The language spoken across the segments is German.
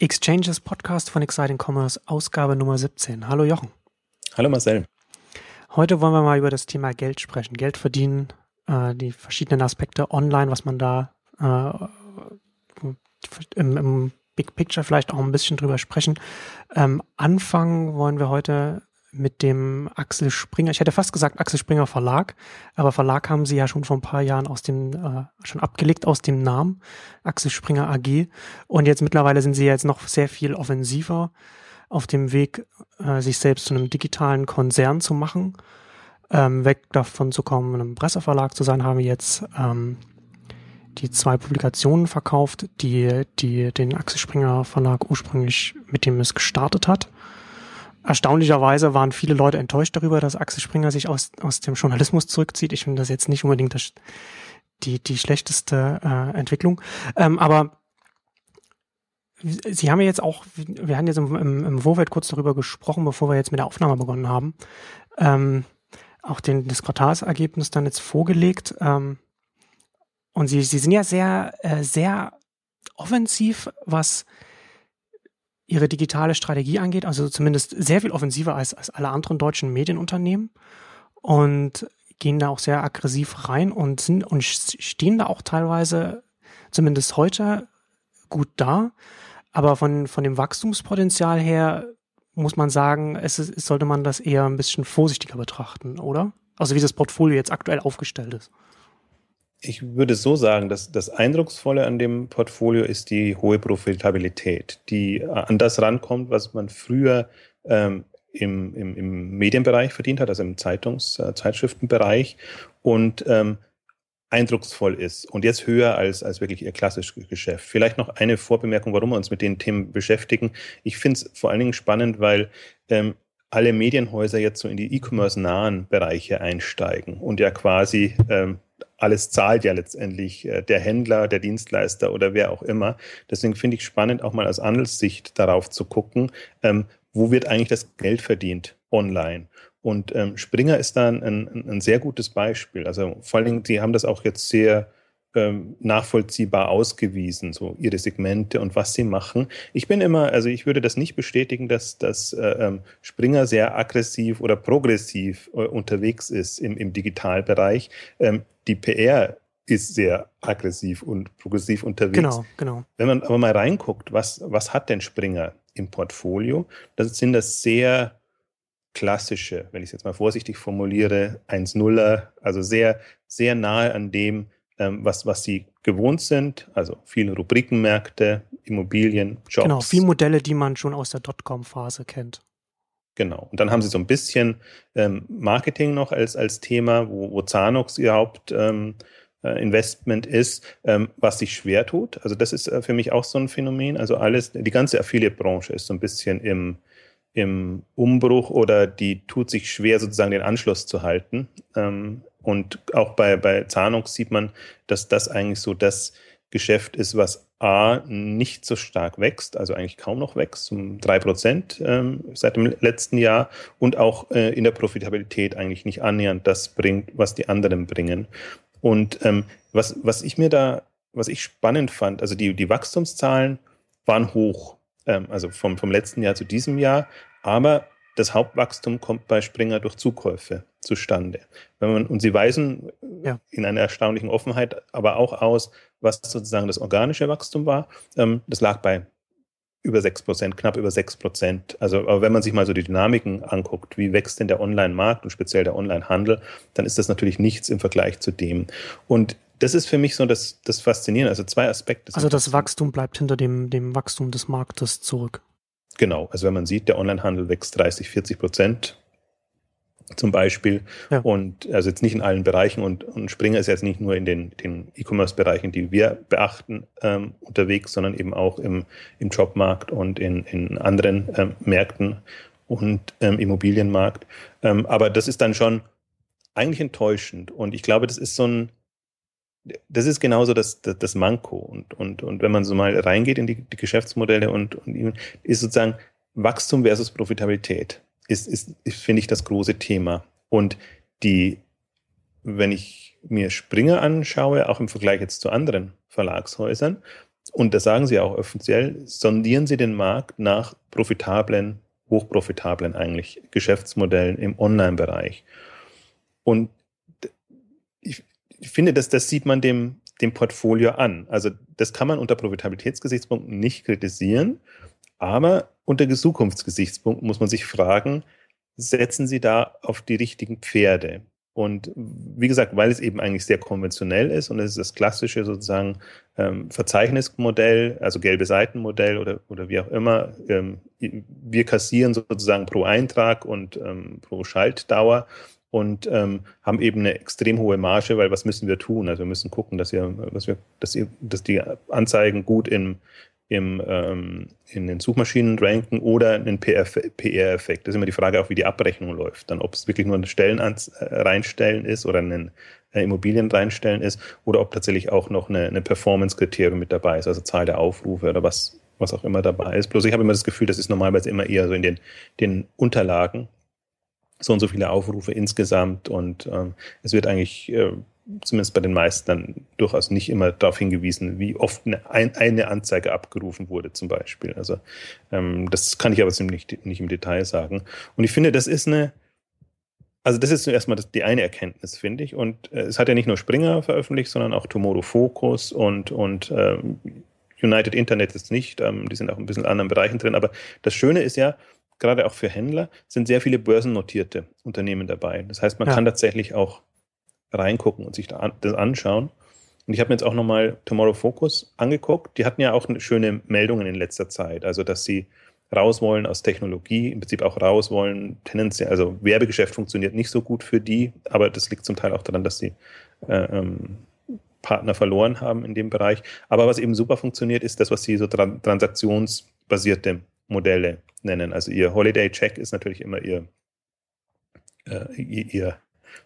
Exchanges Podcast von Exciting Commerce, Ausgabe Nummer 17. Hallo Jochen. Hallo Marcel. Heute wollen wir mal über das Thema Geld sprechen. Geld verdienen, äh, die verschiedenen Aspekte online, was man da äh, im, im, Big Picture vielleicht auch ein bisschen drüber sprechen. Ähm, anfangen wollen wir heute mit dem Axel Springer, ich hätte fast gesagt Axel Springer Verlag, aber Verlag haben sie ja schon vor ein paar Jahren aus dem, äh, schon abgelegt aus dem Namen Axel Springer AG. Und jetzt mittlerweile sind sie jetzt noch sehr viel offensiver auf dem Weg, äh, sich selbst zu einem digitalen Konzern zu machen. Ähm, weg davon zu kommen, einem Presseverlag zu sein, haben jetzt ähm, die zwei Publikationen verkauft, die, die den Axel Springer Verlag ursprünglich mit dem es gestartet hat erstaunlicherweise waren viele Leute enttäuscht darüber, dass Axel Springer sich aus, aus dem Journalismus zurückzieht. Ich finde das jetzt nicht unbedingt das, die, die schlechteste äh, Entwicklung. Ähm, aber Sie haben ja jetzt auch, wir haben jetzt im, im, im Vorfeld kurz darüber gesprochen, bevor wir jetzt mit der Aufnahme begonnen haben, ähm, auch den, das Quartalsergebnis dann jetzt vorgelegt. Ähm, und Sie, Sie sind ja sehr, äh, sehr offensiv, was ihre digitale Strategie angeht, also zumindest sehr viel offensiver als, als alle anderen deutschen Medienunternehmen und gehen da auch sehr aggressiv rein und sind und stehen da auch teilweise zumindest heute gut da. Aber von, von dem Wachstumspotenzial her muss man sagen, es, ist, sollte man das eher ein bisschen vorsichtiger betrachten, oder? Also wie das Portfolio jetzt aktuell aufgestellt ist. Ich würde so sagen, dass das Eindrucksvolle an dem Portfolio ist die hohe Profitabilität, die an das rankommt, was man früher ähm, im, im, im Medienbereich verdient hat, also im Zeitungs-, äh, Zeitschriftenbereich und ähm, eindrucksvoll ist und jetzt höher als, als wirklich ihr klassisches Geschäft. Vielleicht noch eine Vorbemerkung, warum wir uns mit den Themen beschäftigen. Ich finde es vor allen Dingen spannend, weil ähm, alle Medienhäuser jetzt so in die E-Commerce-nahen Bereiche einsteigen und ja quasi ähm, alles zahlt ja letztendlich äh, der Händler, der Dienstleister oder wer auch immer. Deswegen finde ich spannend, auch mal aus Handelssicht darauf zu gucken, ähm, wo wird eigentlich das Geld verdient online. Und ähm, Springer ist da ein, ein, ein, sehr gutes Beispiel. Also vor allen Dingen, die haben das auch jetzt sehr ähm, nachvollziehbar ausgewiesen, so ihre Segmente und was sie machen. Ich bin immer, also ich würde das nicht bestätigen, dass, dass äh, ähm, Springer sehr aggressiv oder progressiv äh, unterwegs ist im, im Digitalbereich. Ähm, die PR ist sehr aggressiv und progressiv unterwegs. Genau, genau. Wenn man aber mal reinguckt, was, was hat denn Springer im Portfolio? Das sind das sehr klassische, wenn ich es jetzt mal vorsichtig formuliere, 1-0er, also sehr, sehr nahe an dem, was, was sie gewohnt sind, also viele Rubrikenmärkte, Immobilien, Jobs. Genau, viele Modelle, die man schon aus der Dotcom-Phase kennt. Genau. Und dann haben sie so ein bisschen ähm, Marketing noch als, als Thema, wo, wo Zanox ihr Hauptinvestment ähm, äh, ist, ähm, was sich schwer tut. Also das ist äh, für mich auch so ein Phänomen. Also alles, die ganze Affiliate-Branche ist so ein bisschen im, im Umbruch oder die tut sich schwer, sozusagen den Anschluss zu halten. Ähm, und auch bei, bei Zahnungs sieht man, dass das eigentlich so das Geschäft ist, was A nicht so stark wächst, also eigentlich kaum noch wächst, um drei Prozent ähm, seit dem letzten Jahr und auch äh, in der Profitabilität eigentlich nicht annähernd das bringt, was die anderen bringen. Und ähm, was, was ich mir da, was ich spannend fand, also die, die Wachstumszahlen waren hoch, ähm, also vom, vom letzten Jahr zu diesem Jahr, aber das Hauptwachstum kommt bei Springer durch Zukäufe zustande. Man, und sie weisen ja. in einer erstaunlichen Offenheit aber auch aus, was sozusagen das organische Wachstum war. Ähm, das lag bei über 6 Prozent, knapp über 6 Prozent. Also, aber wenn man sich mal so die Dynamiken anguckt, wie wächst denn der Online-Markt und speziell der Online-Handel, dann ist das natürlich nichts im Vergleich zu dem. Und das ist für mich so das, das Faszinierende. Also zwei Aspekte. Also das Wachstum bleibt hinter dem, dem Wachstum des Marktes zurück. Genau, also wenn man sieht, der Onlinehandel wächst 30, 40 Prozent zum Beispiel. Ja. Und also jetzt nicht in allen Bereichen und, und Springer ist jetzt nicht nur in den, den E-Commerce-Bereichen, die wir beachten, ähm, unterwegs, sondern eben auch im, im Jobmarkt und in, in anderen ähm, Märkten und ähm, Immobilienmarkt. Ähm, aber das ist dann schon eigentlich enttäuschend. Und ich glaube, das ist so ein, das ist genauso das, das, das Manko. Und, und, und wenn man so mal reingeht in die, die Geschäftsmodelle und, und ist sozusagen Wachstum versus Profitabilität, ist, ist, ist finde ich, das große Thema. Und die, wenn ich mir Springer anschaue, auch im Vergleich jetzt zu anderen Verlagshäusern, und das sagen sie auch offiziell, sondieren sie den Markt nach profitablen, hochprofitablen eigentlich Geschäftsmodellen im Online-Bereich. Und ich, finde, dass das sieht man dem, dem Portfolio an. Also das kann man unter Profitabilitätsgesichtspunkten nicht kritisieren, aber unter Zukunftsgesichtspunkten muss man sich fragen, setzen Sie da auf die richtigen Pferde? Und wie gesagt, weil es eben eigentlich sehr konventionell ist und es ist das klassische sozusagen ähm, Verzeichnismodell, also gelbe Seitenmodell oder, oder wie auch immer. Ähm, wir kassieren sozusagen pro Eintrag und ähm, pro Schaltdauer und ähm, haben eben eine extrem hohe Marge, weil was müssen wir tun? Also wir müssen gucken, dass wir, dass wir, dass, ihr, dass die Anzeigen gut im, im, ähm, in den Suchmaschinen ranken oder einen PR-Effekt. Das ist immer die Frage auch, wie die Abrechnung läuft. Dann, ob es wirklich nur ein Stellen äh, reinstellen ist oder ein äh, Immobilien reinstellen ist oder ob tatsächlich auch noch eine, eine Performance-Kriterium mit dabei ist, also Zahl der Aufrufe oder was, was auch immer dabei ist. Bloß ich habe immer das Gefühl, das ist normalerweise immer eher so in den, den Unterlagen, so und so viele Aufrufe insgesamt und ähm, es wird eigentlich äh, zumindest bei den meisten dann durchaus nicht immer darauf hingewiesen, wie oft eine, eine Anzeige abgerufen wurde zum Beispiel. Also ähm, das kann ich aber nicht, nicht im Detail sagen. Und ich finde, das ist eine, also das ist zuerst mal die eine Erkenntnis, finde ich. Und äh, es hat ja nicht nur Springer veröffentlicht, sondern auch Tomorrow Focus und, und ähm, United Internet ist nicht. Ähm, die sind auch ein bisschen in anderen Bereichen drin. Aber das Schöne ist ja, gerade auch für Händler, sind sehr viele börsennotierte Unternehmen dabei. Das heißt, man ja. kann tatsächlich auch reingucken und sich das anschauen. Und ich habe mir jetzt auch nochmal Tomorrow Focus angeguckt. Die hatten ja auch schöne Meldungen in letzter Zeit. Also, dass sie raus wollen aus Technologie, im Prinzip auch raus wollen, tendenziell, also Werbegeschäft funktioniert nicht so gut für die, aber das liegt zum Teil auch daran, dass sie äh, ähm, Partner verloren haben in dem Bereich. Aber was eben super funktioniert, ist das, was sie so tran transaktionsbasierte Modelle nennen. Also ihr Holiday Check ist natürlich immer ihr, äh, ihr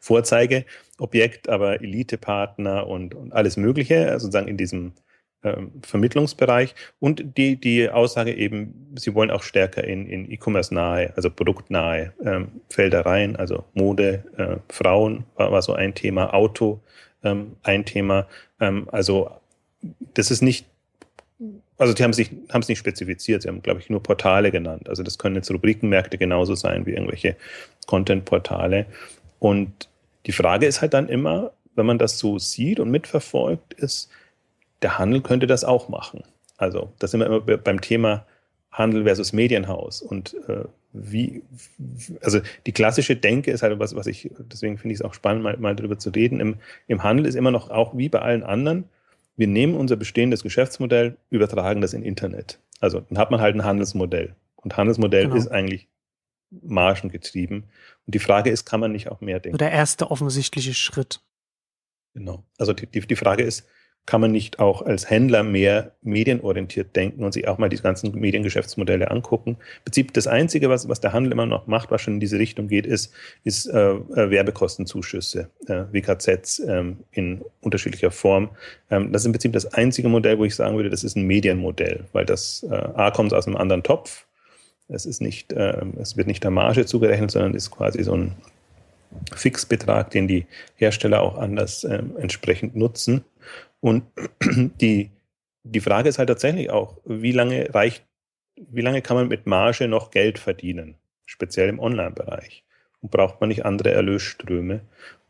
Vorzeigeobjekt, aber Elite-Partner und, und, alles Mögliche, also sozusagen in diesem ähm, Vermittlungsbereich. Und die, die Aussage eben, sie wollen auch stärker in, in E-Commerce-nahe, also produktnahe ähm, Felder rein, also Mode, äh, Frauen war, war, so ein Thema, Auto ähm, ein Thema. Ähm, also das ist nicht also die haben sich haben es nicht spezifiziert, sie haben, glaube ich, nur Portale genannt. Also das können jetzt Rubrikenmärkte genauso sein wie irgendwelche Content-Portale. Und die Frage ist halt dann immer, wenn man das so sieht und mitverfolgt, ist, der Handel könnte das auch machen. Also das sind wir immer beim Thema Handel versus Medienhaus. Und äh, wie, also die klassische Denke ist halt was, was ich, deswegen finde ich es auch spannend, mal, mal darüber zu reden. Im, Im Handel ist immer noch auch wie bei allen anderen, wir nehmen unser bestehendes Geschäftsmodell, übertragen das in Internet. Also dann hat man halt ein Handelsmodell. Und Handelsmodell genau. ist eigentlich margengetrieben. Und die Frage ist, kann man nicht auch mehr denken? Der erste offensichtliche Schritt. Genau. Also die, die, die Frage ist, kann man nicht auch als Händler mehr medienorientiert denken und sich auch mal die ganzen Mediengeschäftsmodelle angucken. Im Prinzip das Einzige, was, was der Handel immer noch macht, was schon in diese Richtung geht, ist, ist äh, äh Werbekostenzuschüsse, äh, WKZs ähm, in unterschiedlicher Form. Ähm, das ist im Prinzip das einzige Modell, wo ich sagen würde, das ist ein Medienmodell, weil das äh, A kommt aus einem anderen Topf. Es ist nicht, äh, es wird nicht der Marge zugerechnet, sondern ist quasi so ein Fixbetrag, den die Hersteller auch anders äh, entsprechend nutzen. Und die, die Frage ist halt tatsächlich auch, wie lange reicht, wie lange kann man mit Marge noch Geld verdienen, speziell im Online-Bereich? Und braucht man nicht andere Erlösströme?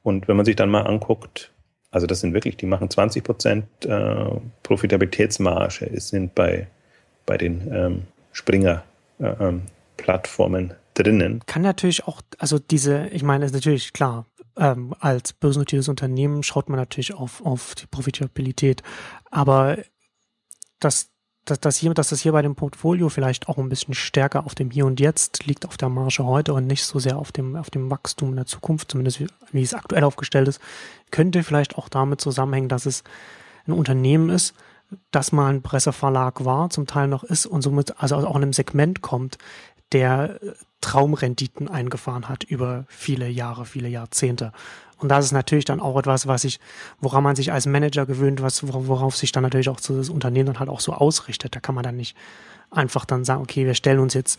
Und wenn man sich dann mal anguckt, also das sind wirklich, die machen 20 Prozent äh, Profitabilitätsmarge, es sind bei, bei den ähm, Springer-Plattformen äh, ähm, drinnen. Kann natürlich auch, also diese, ich meine, ist natürlich klar, ähm, als börsennotiertes Unternehmen schaut man natürlich auf, auf die Profitabilität. Aber dass, dass, dass, hier, dass das hier bei dem Portfolio vielleicht auch ein bisschen stärker auf dem Hier und Jetzt liegt, auf der Marge heute und nicht so sehr auf dem, auf dem Wachstum in der Zukunft, zumindest wie, wie es aktuell aufgestellt ist, könnte vielleicht auch damit zusammenhängen, dass es ein Unternehmen ist, das mal ein Presseverlag war, zum Teil noch ist und somit also auch in einem Segment kommt, der Traumrenditen eingefahren hat über viele Jahre, viele Jahrzehnte. Und das ist natürlich dann auch etwas, was ich, woran man sich als Manager gewöhnt, was, worauf sich dann natürlich auch das Unternehmen dann halt auch so ausrichtet. Da kann man dann nicht einfach dann sagen, okay, wir stellen uns jetzt,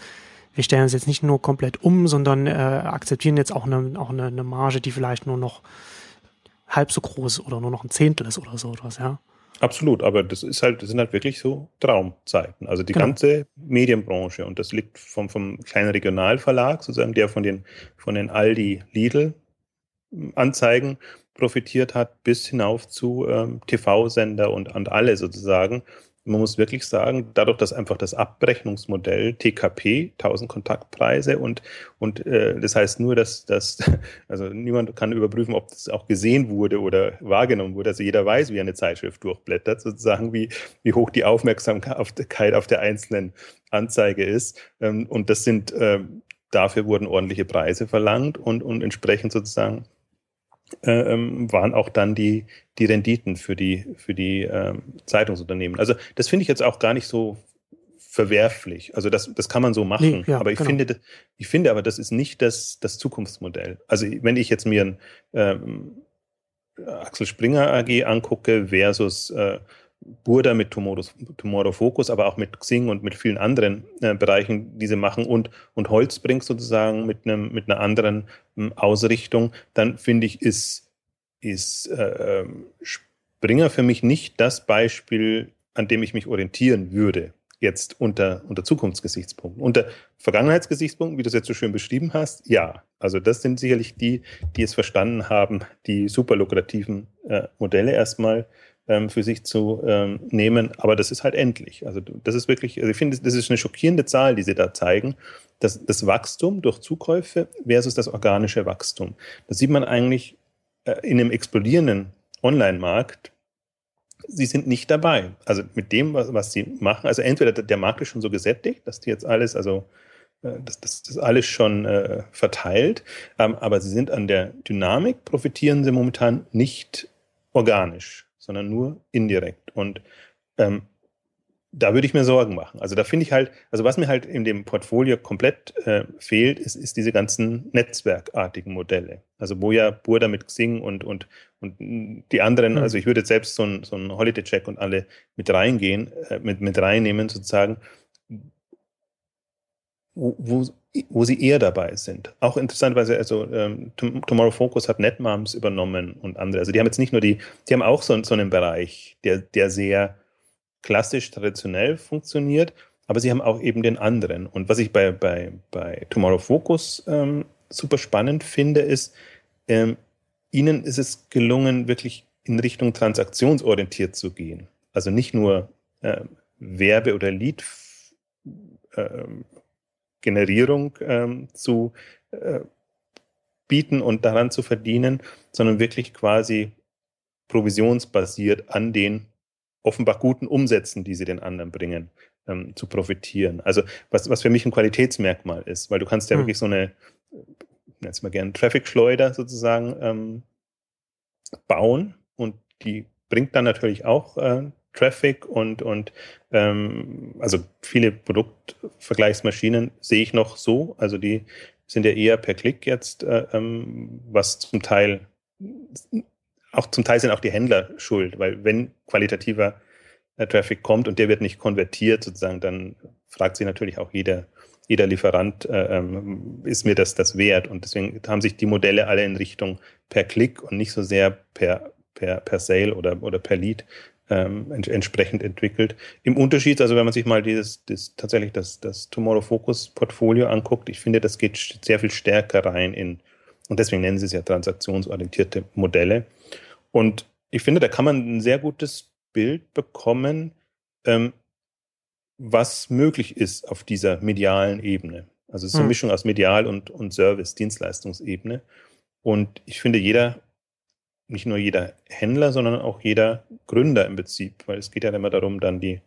wir stellen uns jetzt nicht nur komplett um, sondern äh, akzeptieren jetzt auch eine, auch eine, eine Marge, die vielleicht nur noch halb so groß oder nur noch ein Zehntel ist oder so etwas, ja. Absolut, aber das ist halt, das sind halt wirklich so Traumzeiten. Also die genau. ganze Medienbranche und das liegt vom, vom kleinen Regionalverlag, sozusagen, der von den, von den Aldi Lidl Anzeigen profitiert hat, bis hinauf zu ähm, TV-Sender und, und alle sozusagen man muss wirklich sagen, dadurch, dass einfach das Abrechnungsmodell TKP, 1000 Kontaktpreise und, und äh, das heißt nur, dass, dass also niemand kann überprüfen, ob das auch gesehen wurde oder wahrgenommen wurde. Also jeder weiß, wie eine Zeitschrift durchblättert, sozusagen, wie, wie hoch die Aufmerksamkeit auf der einzelnen Anzeige ist. Ähm, und das sind, äh, dafür wurden ordentliche Preise verlangt und, und entsprechend sozusagen ähm, waren auch dann die, die Renditen für die, für die ähm, Zeitungsunternehmen. Also das finde ich jetzt auch gar nicht so verwerflich. Also das, das kann man so machen. Nee, ja, aber ich genau. finde, ich finde aber, das ist nicht das, das Zukunftsmodell. Also wenn ich jetzt mir ein ähm, Axel Springer AG angucke versus äh, Burda mit Tomorrow, Tomorrow Focus, aber auch mit Xing und mit vielen anderen äh, Bereichen, die sie machen und, und Holzbrink sozusagen mit, einem, mit einer anderen ähm, Ausrichtung, dann finde ich, ist, ist äh, Springer für mich nicht das Beispiel, an dem ich mich orientieren würde, jetzt unter, unter Zukunftsgesichtspunkten. Unter Vergangenheitsgesichtspunkten, wie du es jetzt so schön beschrieben hast, ja. Also das sind sicherlich die, die es verstanden haben, die super lukrativen äh, Modelle erstmal ähm, für sich zu ähm, nehmen. Aber das ist halt endlich. Also das ist wirklich, also ich finde, das ist eine schockierende Zahl, die sie da zeigen. Das, das Wachstum durch Zukäufe versus das organische Wachstum. Das sieht man eigentlich äh, in einem explodierenden Online-Markt. Sie sind nicht dabei. Also mit dem, was, was sie machen. Also entweder der Markt ist schon so gesättigt, dass die jetzt alles, also äh, das, das, das alles schon äh, verteilt. Ähm, aber sie sind an der Dynamik, profitieren sie momentan nicht organisch sondern nur indirekt. Und ähm, da würde ich mir Sorgen machen. Also da finde ich halt, also was mir halt in dem Portfolio komplett äh, fehlt, ist, ist diese ganzen netzwerkartigen Modelle. Also wo ja Burda mit Xing und, und, und die anderen, mhm. also ich würde jetzt selbst so ein, so ein Holiday Check und alle mit reingehen, äh, mit, mit reinnehmen sozusagen, wo, wo wo sie eher dabei sind. Auch interessanterweise, also ähm, Tomorrow Focus hat NetMoms übernommen und andere. Also die haben jetzt nicht nur die, die haben auch so, so einen Bereich, der, der sehr klassisch, traditionell funktioniert, aber sie haben auch eben den anderen. Und was ich bei, bei, bei Tomorrow Focus ähm, super spannend finde, ist, ähm, ihnen ist es gelungen, wirklich in Richtung transaktionsorientiert zu gehen. Also nicht nur äh, Werbe- oder Lead äh, Generierung ähm, zu äh, bieten und daran zu verdienen, sondern wirklich quasi provisionsbasiert an den offenbar guten Umsätzen, die sie den anderen bringen, ähm, zu profitieren. Also was, was für mich ein Qualitätsmerkmal ist, weil du kannst ja hm. wirklich so eine, jetzt mal gerne Traffic-Schleuder sozusagen ähm, bauen und die bringt dann natürlich auch äh, Traffic und, und ähm, also viele Produktvergleichsmaschinen sehe ich noch so. Also die sind ja eher per Klick jetzt, äh, ähm, was zum Teil auch zum Teil sind auch die Händler schuld, weil wenn qualitativer äh, Traffic kommt und der wird nicht konvertiert, sozusagen, dann fragt sich natürlich auch jeder, jeder Lieferant, äh, ähm, ist mir das das wert? Und deswegen haben sich die Modelle alle in Richtung per Klick und nicht so sehr per, per, per Sale oder, oder per Lead ähm, ent entsprechend entwickelt. Im Unterschied, also wenn man sich mal dieses, das, tatsächlich das, das Tomorrow Focus Portfolio anguckt, ich finde, das geht sehr viel stärker rein in, und deswegen nennen sie es ja transaktionsorientierte Modelle. Und ich finde, da kann man ein sehr gutes Bild bekommen, ähm, was möglich ist auf dieser medialen Ebene. Also es ist eine hm. Mischung aus Medial- und, und Service-Dienstleistungsebene. Und ich finde, jeder nicht nur jeder Händler, sondern auch jeder Gründer im Prinzip, weil es geht ja immer darum, dann die,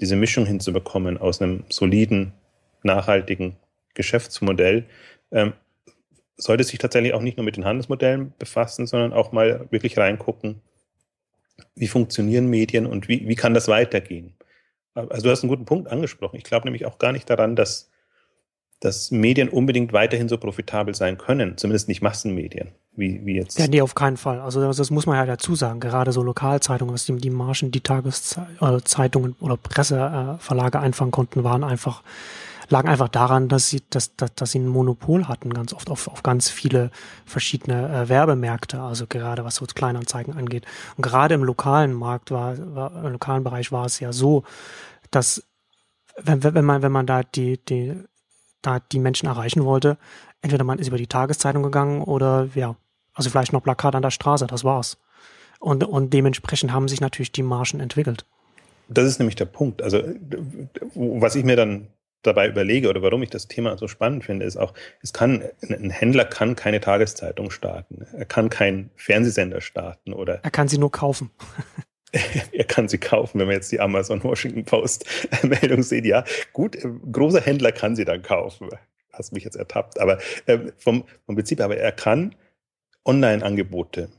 diese Mischung hinzubekommen aus einem soliden, nachhaltigen Geschäftsmodell, ähm, sollte sich tatsächlich auch nicht nur mit den Handelsmodellen befassen, sondern auch mal wirklich reingucken, wie funktionieren Medien und wie, wie kann das weitergehen. Also du hast einen guten Punkt angesprochen. Ich glaube nämlich auch gar nicht daran, dass, dass Medien unbedingt weiterhin so profitabel sein können, zumindest nicht Massenmedien wie, wie jetzt. Ja, nee, auf keinen Fall. Also das, das muss man ja dazu sagen. Gerade so Lokalzeitungen, was die, die Margen, die Tageszeitungen oder Presseverlage einfangen konnten, waren einfach lagen einfach daran, dass sie, dass, dass, dass sie ein Monopol hatten, ganz oft auf, auf ganz viele verschiedene äh, Werbemärkte, also gerade was so Kleinanzeigen angeht. Und gerade im lokalen Markt war, war im lokalen Bereich war es ja so, dass wenn, wenn man, wenn man da die, die, da die Menschen erreichen wollte, entweder man ist über die Tageszeitung gegangen oder ja, also vielleicht noch Plakat an der Straße, das war's. Und, und dementsprechend haben sich natürlich die Margen entwickelt. Das ist nämlich der Punkt. Also, was ich mir dann dabei überlege oder warum ich das Thema so spannend finde, ist auch, es kann, ein Händler kann keine Tageszeitung starten. Er kann keinen Fernsehsender starten oder. Er kann sie nur kaufen. er kann sie kaufen, wenn man jetzt die Amazon Washington Post Meldung sieht. Ja, gut, großer Händler kann sie dann kaufen. Hast mich jetzt ertappt. Aber äh, vom, vom Prinzip, aber er kann Online-Angebote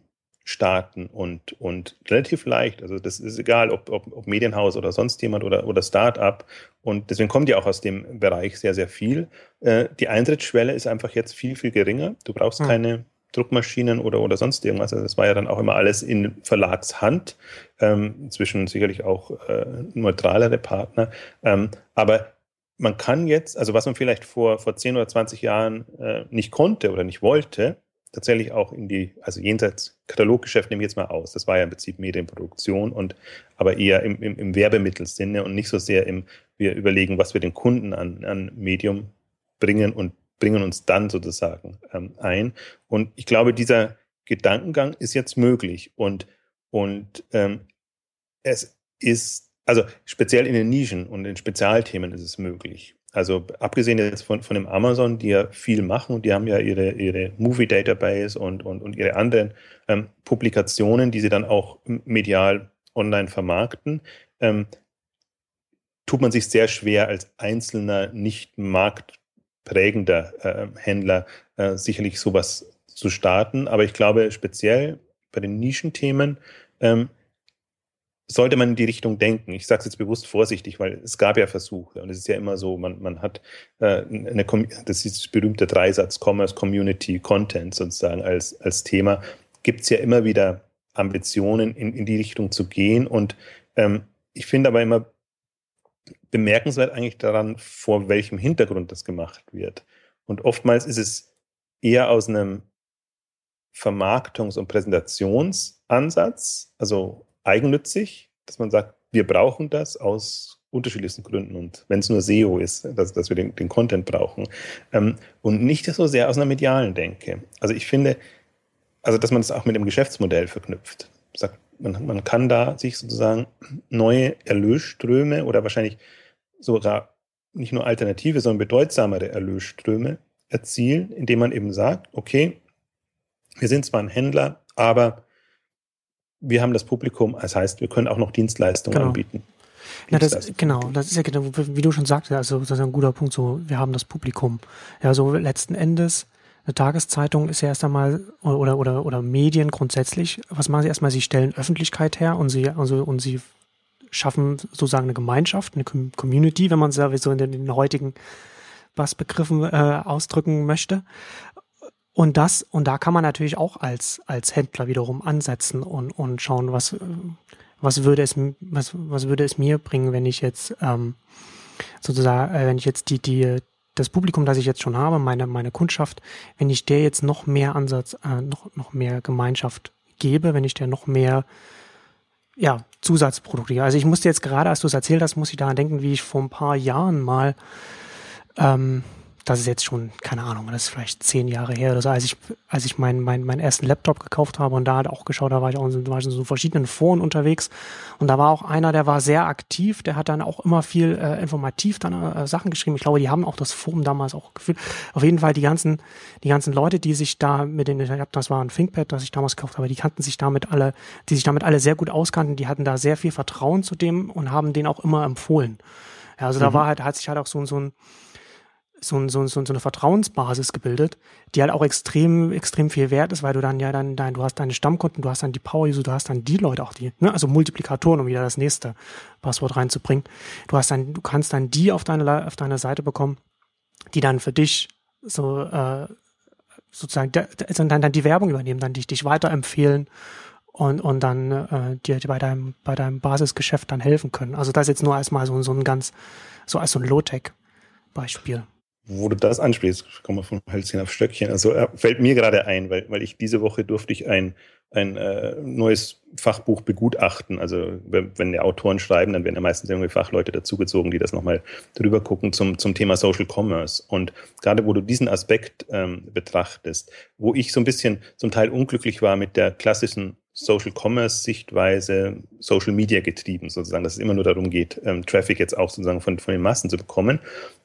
starten und, und relativ leicht. Also das ist egal, ob, ob, ob Medienhaus oder sonst jemand oder, oder Start-up. Und deswegen kommt ja auch aus dem Bereich sehr, sehr viel. Äh, die Eintrittsschwelle ist einfach jetzt viel, viel geringer. Du brauchst mhm. keine Druckmaschinen oder, oder sonst irgendwas. Also das war ja dann auch immer alles in Verlagshand, ähm, inzwischen sicherlich auch äh, neutralere Partner. Ähm, aber man kann jetzt, also was man vielleicht vor, vor 10 oder 20 Jahren äh, nicht konnte oder nicht wollte, tatsächlich auch in die, also jenseits Kataloggeschäft nehme ich jetzt mal aus. Das war ja im Prinzip Medienproduktion und aber eher im, im, im Werbemittelsinne und nicht so sehr im, wir überlegen, was wir den Kunden an, an Medium bringen und bringen uns dann sozusagen ähm, ein. Und ich glaube, dieser Gedankengang ist jetzt möglich und, und ähm, es ist, also speziell in den Nischen und in Spezialthemen ist es möglich. Also abgesehen jetzt von, von dem Amazon, die ja viel machen, die haben ja ihre, ihre Movie-Database und, und, und ihre anderen ähm, Publikationen, die sie dann auch medial online vermarkten, ähm, tut man sich sehr schwer als einzelner, nicht marktprägender äh, Händler äh, sicherlich sowas zu starten. Aber ich glaube, speziell bei den Nischenthemen ähm, sollte man in die Richtung denken. Ich sage es jetzt bewusst vorsichtig, weil es gab ja Versuche und es ist ja immer so, man, man hat äh, eine, das ist das berühmte Dreisatz Commerce, Community, Content sozusagen als, als Thema, gibt es ja immer wieder Ambitionen, in, in die Richtung zu gehen und ähm, ich finde aber immer bemerkenswert eigentlich daran, vor welchem Hintergrund das gemacht wird. Und oftmals ist es eher aus einem Vermarktungs- und Präsentationsansatz, also eigennützig, dass man sagt, wir brauchen das aus unterschiedlichsten Gründen und wenn es nur SEO ist, dass, dass wir den, den Content brauchen ähm, und nicht so sehr aus einer medialen Denke. Also ich finde, also dass man das auch mit dem Geschäftsmodell verknüpft. Sagt, man, man kann da sich sozusagen neue Erlösströme oder wahrscheinlich sogar nicht nur alternative, sondern bedeutsamere Erlösströme erzielen, indem man eben sagt, okay, wir sind zwar ein Händler, aber wir haben das Publikum, das heißt, wir können auch noch Dienstleistungen genau. anbieten. Ja, das, genau, das ist ja genau, wie du schon sagst, also das ist ein guter Punkt, so, wir haben das Publikum. Ja, so letzten Endes, eine Tageszeitung ist ja erst einmal, oder, oder, oder Medien grundsätzlich, was machen sie erstmal? Sie stellen Öffentlichkeit her und sie, also, und sie schaffen sozusagen eine Gemeinschaft, eine Community, wenn man es so in den, in den heutigen Bassbegriffen äh, ausdrücken möchte. Und das, und da kann man natürlich auch als, als Händler wiederum ansetzen und, und schauen, was, was würde es, was, was würde es mir bringen, wenn ich jetzt, ähm, sozusagen, äh, wenn ich jetzt die, die, das Publikum, das ich jetzt schon habe, meine, meine Kundschaft, wenn ich der jetzt noch mehr Ansatz, äh, noch, noch mehr Gemeinschaft gebe, wenn ich der noch mehr, ja, Zusatzprodukte. Also ich musste jetzt gerade, als du es erzählt hast, muss ich daran denken, wie ich vor ein paar Jahren mal ähm, das ist jetzt schon, keine Ahnung, das ist vielleicht zehn Jahre her oder so, als ich, als ich meinen mein, meinen ersten Laptop gekauft habe und da hat auch geschaut, da war ich auch in, war ich in so verschiedenen Foren unterwegs und da war auch einer, der war sehr aktiv, der hat dann auch immer viel äh, informativ dann äh, Sachen geschrieben. Ich glaube, die haben auch das Forum damals auch gefühlt. Auf jeden Fall die ganzen, die ganzen Leute, die sich da mit den, ich hab, das war ein ThinkPad, das ich damals gekauft habe, die kannten sich damit alle, die sich damit alle sehr gut auskannten, die hatten da sehr viel Vertrauen zu dem und haben den auch immer empfohlen. Ja, also mhm. da war halt, hat sich halt auch so, so ein, so, so, so, so eine Vertrauensbasis gebildet, die halt auch extrem, extrem viel wert ist, weil du dann ja dann, dann du hast deine Stammkunden, du hast dann die Power-User, du hast dann die Leute auch die, ne, also Multiplikatoren, um wieder das nächste Passwort reinzubringen. Du hast dann, du kannst dann die auf deine, auf deine Seite bekommen, die dann für dich so, äh, sozusagen, dann, dann die Werbung übernehmen, dann dich, dich weiterempfehlen und, und dann äh, dir bei deinem, bei deinem Basisgeschäft dann helfen können. Also das jetzt nur als mal so, so ein ganz, so als so ein Low-Tech Beispiel? Wo du das ansprichst, kommen wir von Hölzchen auf Stöckchen. Also äh, fällt mir gerade ein, weil, weil ich diese Woche durfte ich ein, ein äh, neues Fachbuch begutachten. Also wenn, wenn die Autoren schreiben, dann werden ja meistens irgendwie Fachleute dazugezogen, die das nochmal drüber gucken zum, zum Thema Social Commerce. Und gerade wo du diesen Aspekt ähm, betrachtest, wo ich so ein bisschen zum Teil unglücklich war mit der klassischen Social Commerce Sichtweise, Social Media getrieben sozusagen, dass es immer nur darum geht, ähm, Traffic jetzt auch sozusagen von, von den Massen zu bekommen.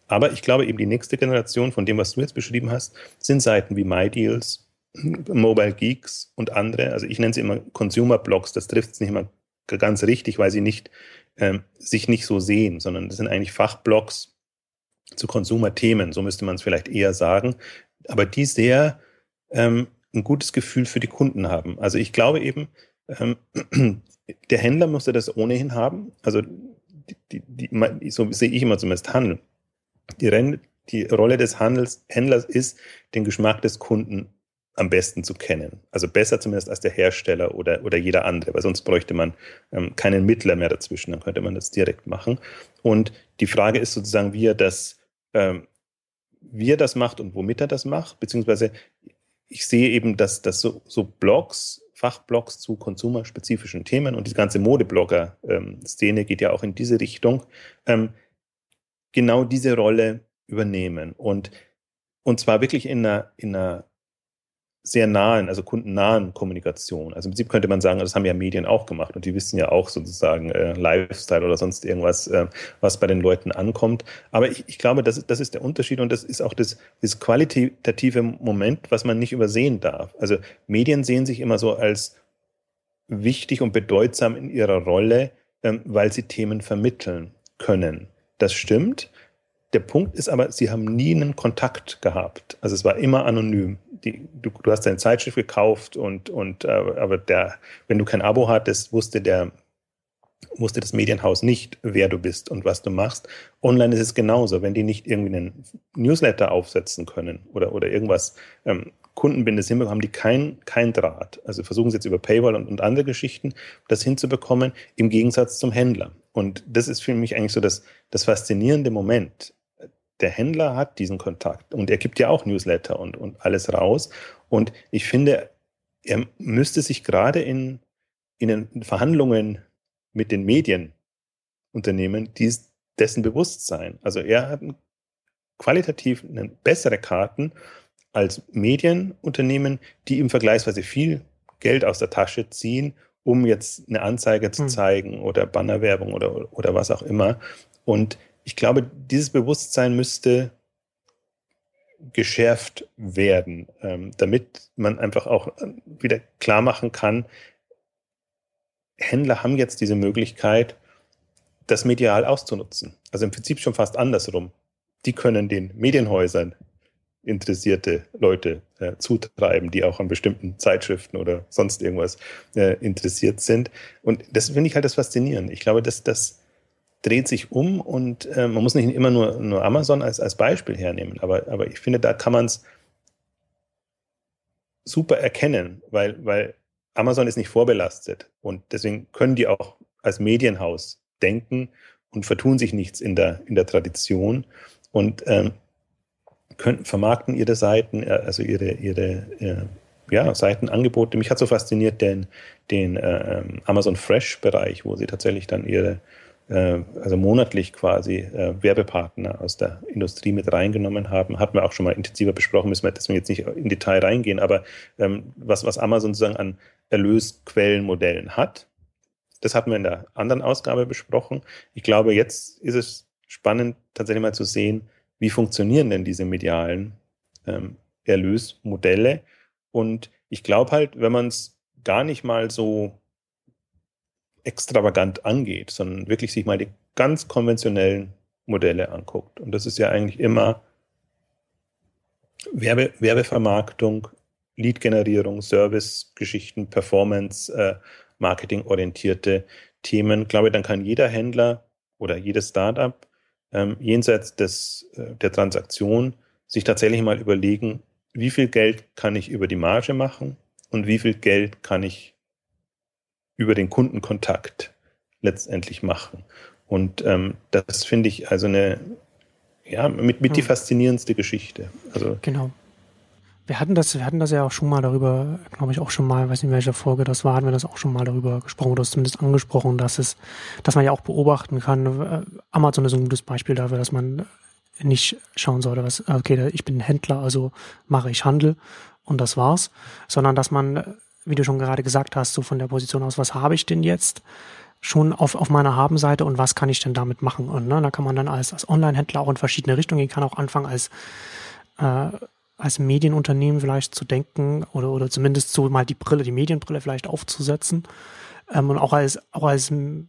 Aber ich glaube eben die nächste Generation von dem, was du jetzt beschrieben hast, sind Seiten wie MyDeals, Mobile Geeks und andere. Also ich nenne sie immer Consumer Blogs. Das trifft es nicht immer ganz richtig, weil sie nicht ähm, sich nicht so sehen, sondern das sind eigentlich Fachblogs zu Consumer-Themen. So müsste man es vielleicht eher sagen. Aber die sehr ähm, ein gutes Gefühl für die Kunden haben. Also ich glaube eben, ähm, der Händler musste das ohnehin haben. Also die, die, so sehe ich immer zumindest Handel. Die, die Rolle des Handels, Händlers ist, den Geschmack des Kunden am besten zu kennen. Also besser zumindest als der Hersteller oder, oder jeder andere, weil sonst bräuchte man ähm, keinen Mittler mehr dazwischen, dann könnte man das direkt machen. Und die Frage ist sozusagen, wie er das, ähm, wie er das macht und womit er das macht, beziehungsweise ich sehe eben, dass, dass so, so Blogs, Fachblogs zu konsumerspezifischen Themen und die ganze Modeblogger-Szene geht ja auch in diese Richtung, ähm, genau diese Rolle übernehmen. Und, und zwar wirklich in einer, in einer sehr nahen, also kundennahen Kommunikation. Also im Prinzip könnte man sagen, das haben ja Medien auch gemacht und die wissen ja auch sozusagen äh, Lifestyle oder sonst irgendwas, äh, was bei den Leuten ankommt. Aber ich, ich glaube, das, das ist der Unterschied und das ist auch das, das qualitative Moment, was man nicht übersehen darf. Also Medien sehen sich immer so als wichtig und bedeutsam in ihrer Rolle, ähm, weil sie Themen vermitteln können. Das stimmt. Der Punkt ist aber, sie haben nie einen Kontakt gehabt. Also es war immer anonym. Die, du, du, hast deine Zeitschrift gekauft und, und äh, aber der, wenn du kein Abo hattest, wusste der wusste das Medienhaus nicht, wer du bist und was du machst. Online ist es genauso. Wenn die nicht irgendwie einen Newsletter aufsetzen können oder, oder irgendwas ähm, Kundenbindes hinbekommen, haben die kein, kein Draht. Also versuchen sie jetzt über Paywall und, und andere Geschichten das hinzubekommen, im Gegensatz zum Händler. Und das ist für mich eigentlich so das, das faszinierende Moment der Händler hat diesen Kontakt und er gibt ja auch Newsletter und, und alles raus. Und ich finde, er müsste sich gerade in, in den Verhandlungen mit den Medienunternehmen dies, dessen bewusst sein. Also er hat qualitativ bessere Karten als Medienunternehmen, die ihm vergleichsweise viel Geld aus der Tasche ziehen, um jetzt eine Anzeige zu hm. zeigen oder Bannerwerbung oder, oder was auch immer. Und ich glaube, dieses Bewusstsein müsste geschärft werden, ähm, damit man einfach auch äh, wieder klar machen kann, Händler haben jetzt diese Möglichkeit, das medial auszunutzen. Also im Prinzip schon fast andersrum. Die können den Medienhäusern interessierte Leute äh, zutreiben, die auch an bestimmten Zeitschriften oder sonst irgendwas äh, interessiert sind. Und das finde ich halt das Faszinierende. Ich glaube, dass das dreht sich um und äh, man muss nicht immer nur, nur Amazon als, als Beispiel hernehmen, aber, aber ich finde, da kann man es super erkennen, weil, weil Amazon ist nicht vorbelastet und deswegen können die auch als Medienhaus denken und vertun sich nichts in der, in der Tradition und ähm, können, vermarkten ihre Seiten, äh, also ihre, ihre äh, ja, Seitenangebote. Mich hat so fasziniert den, den äh, ähm, Amazon Fresh-Bereich, wo sie tatsächlich dann ihre also monatlich quasi äh, Werbepartner aus der Industrie mit reingenommen haben. Hatten wir auch schon mal intensiver besprochen, müssen wir deswegen jetzt nicht in Detail reingehen, aber ähm, was, was Amazon sozusagen an Erlösquellenmodellen hat, das hatten wir in der anderen Ausgabe besprochen. Ich glaube, jetzt ist es spannend, tatsächlich mal zu sehen, wie funktionieren denn diese medialen ähm, Erlösmodelle. Und ich glaube halt, wenn man es gar nicht mal so extravagant angeht, sondern wirklich sich mal die ganz konventionellen Modelle anguckt. Und das ist ja eigentlich immer Werbe, Werbevermarktung, Lead-Generierung, Service-Geschichten, Performance, äh, Themen. Ich glaube, dann kann jeder Händler oder jedes Startup ähm, jenseits des, äh, der Transaktion sich tatsächlich mal überlegen, wie viel Geld kann ich über die Marge machen und wie viel Geld kann ich über den Kundenkontakt letztendlich machen. Und ähm, das finde ich also eine, ja, mit, mit hm. die faszinierendste Geschichte. Also genau. Wir hatten das, wir hatten das ja auch schon mal darüber, glaube ich, auch schon mal, weiß nicht in welcher Folge das war, hatten wir das auch schon mal darüber gesprochen oder zumindest angesprochen, dass es, dass man ja auch beobachten kann. Äh, Amazon ist ein gutes Beispiel dafür, dass man nicht schauen sollte, was, okay, ich bin Händler, also mache ich Handel und das war's, sondern dass man, wie du schon gerade gesagt hast, so von der Position aus, was habe ich denn jetzt? schon auf, auf meiner Habenseite und was kann ich denn damit machen? Und ne, da kann man dann als, als Online-Händler auch in verschiedene Richtungen gehen, kann auch anfangen als, äh, als Medienunternehmen vielleicht zu denken oder, oder zumindest so mal die Brille, die Medienbrille vielleicht aufzusetzen ähm, und auch als, auch als, äh,